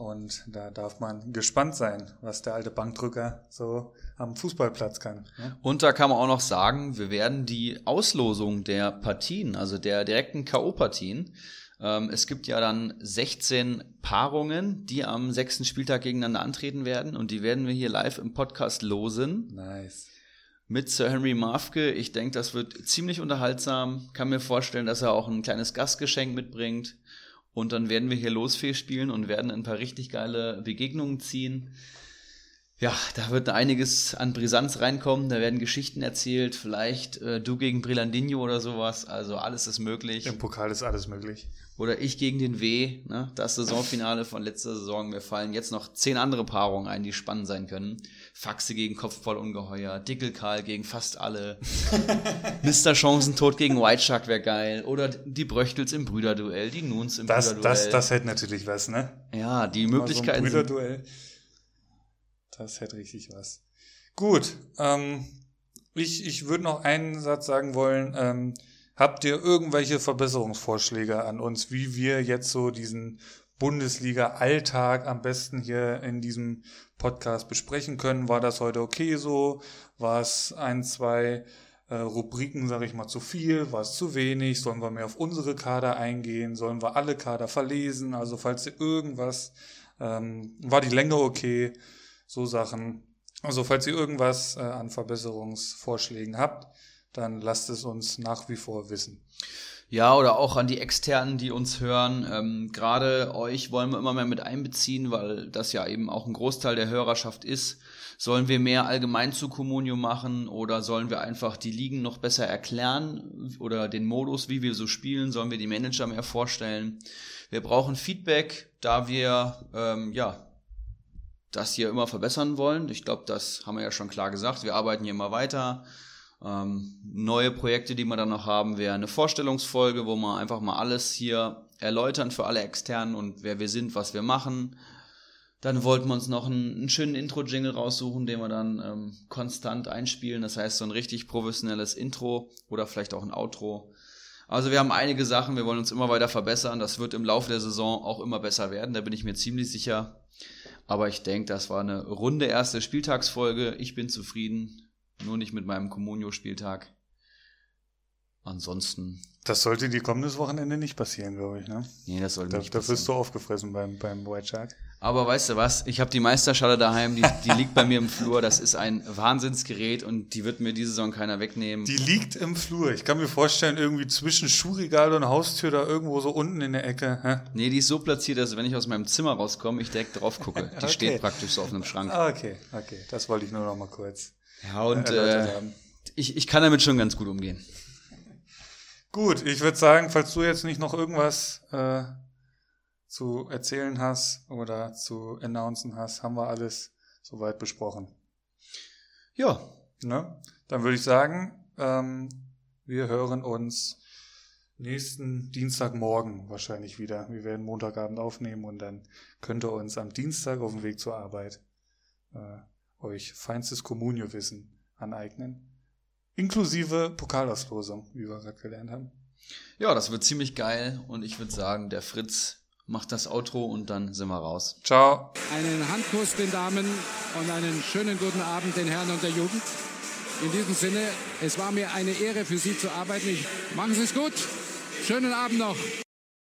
Und da darf man gespannt sein, was der alte Bankdrücker so am Fußballplatz kann. Ne? Und da kann man auch noch sagen, wir werden die Auslosung der Partien, also der direkten K.O.-Partien, ähm, es gibt ja dann 16 Paarungen, die am sechsten Spieltag gegeneinander antreten werden und die werden wir hier live im Podcast losen. Nice. Mit Sir Henry Mafke. Ich denke, das wird ziemlich unterhaltsam. Kann mir vorstellen, dass er auch ein kleines Gastgeschenk mitbringt. Und dann werden wir hier Losfee spielen und werden ein paar richtig geile Begegnungen ziehen. Ja, da wird einiges an Brisanz reinkommen, da werden Geschichten erzählt, vielleicht äh, du gegen Brillandinho oder sowas, also alles ist möglich. Im Pokal ist alles möglich. Oder ich gegen den W, ne? das Saisonfinale von letzter Saison. Mir fallen jetzt noch zehn andere Paarungen ein, die spannend sein können. Faxe gegen Kopfballungeheuer, Dickelkarl gegen fast alle, Mr. Chancentod gegen White Shark wäre geil. Oder die Bröchtels im Brüderduell, die Nuns im Das, Brüderduell. das, das hätte natürlich was, ne? ja, die Mal Möglichkeiten So Brüderduell. Das hätte richtig was. Gut, ähm, ich, ich würde noch einen Satz sagen wollen. Ähm, habt ihr irgendwelche Verbesserungsvorschläge an uns, wie wir jetzt so diesen Bundesliga-Alltag am besten hier in diesem Podcast besprechen können? War das heute okay so? War es ein, zwei äh, Rubriken, sage ich mal, zu viel? War es zu wenig? Sollen wir mehr auf unsere Kader eingehen? Sollen wir alle Kader verlesen? Also falls ihr irgendwas, ähm, war die Länge okay? So Sachen. Also falls ihr irgendwas äh, an Verbesserungsvorschlägen habt, dann lasst es uns nach wie vor wissen. Ja, oder auch an die Externen, die uns hören. Ähm, Gerade euch wollen wir immer mehr mit einbeziehen, weil das ja eben auch ein Großteil der Hörerschaft ist. Sollen wir mehr allgemein zu Communio machen oder sollen wir einfach die Ligen noch besser erklären oder den Modus, wie wir so spielen? Sollen wir die Manager mehr vorstellen? Wir brauchen Feedback, da wir ähm, ja das hier immer verbessern wollen. Ich glaube, das haben wir ja schon klar gesagt. Wir arbeiten hier immer weiter. Ähm, neue Projekte, die wir dann noch haben, wäre eine Vorstellungsfolge, wo wir einfach mal alles hier erläutern für alle Externen und wer wir sind, was wir machen. Dann wollten wir uns noch einen, einen schönen Intro-Jingle raussuchen, den wir dann ähm, konstant einspielen. Das heißt, so ein richtig professionelles Intro oder vielleicht auch ein Outro. Also wir haben einige Sachen, wir wollen uns immer weiter verbessern. Das wird im Laufe der Saison auch immer besser werden, da bin ich mir ziemlich sicher. Aber ich denke, das war eine runde erste Spieltagsfolge. Ich bin zufrieden. Nur nicht mit meinem Communio-Spieltag. Ansonsten, Das sollte die kommendes Wochenende nicht passieren, glaube ich. Ne? nee, das sollte Da, nicht da wirst passieren. du aufgefressen beim, beim White Shark. Aber weißt du was? Ich habe die Meisterschale daheim, die, die liegt bei mir im Flur. Das ist ein Wahnsinnsgerät und die wird mir diese Saison keiner wegnehmen. Die liegt im Flur. Ich kann mir vorstellen, irgendwie zwischen Schuhregal und Haustür da irgendwo so unten in der Ecke. Hä? nee, die ist so platziert, dass wenn ich aus meinem Zimmer rauskomme, ich direkt drauf gucke. Die Okay. steht praktisch so auf einem Schrank. Ah, okay, okay. Das wollte ich nur noch mal kurz. Ja, und äh, ich, ich kann damit schon ganz gut umgehen. Gut, ich würde sagen, falls du jetzt nicht noch irgendwas äh, zu erzählen hast oder zu announcen hast, haben wir alles soweit besprochen. Ja, Ne? Dann würde ich sagen, ähm, wir hören uns nächsten Dienstagmorgen wahrscheinlich wieder. Wir werden Montagabend aufnehmen und dann könnt ihr uns am Dienstag auf dem Weg zur Arbeit äh, euch feinstes Kommunio-Wissen aneignen. Inklusive Pokalauslosung, wie wir gerade gelernt haben. ja, das wird ziemlich geil und ich würde sagen, der Fritz macht das Outro und dann sind wir raus. Ciao. Einen Handkuss den Damen und einen schönen guten Abend den Herren und der Jugend. In diesem Sinne, es war mir eine Ehre für Sie zu arbeiten. Ich, machen Sie es gut. Schönen Abend noch.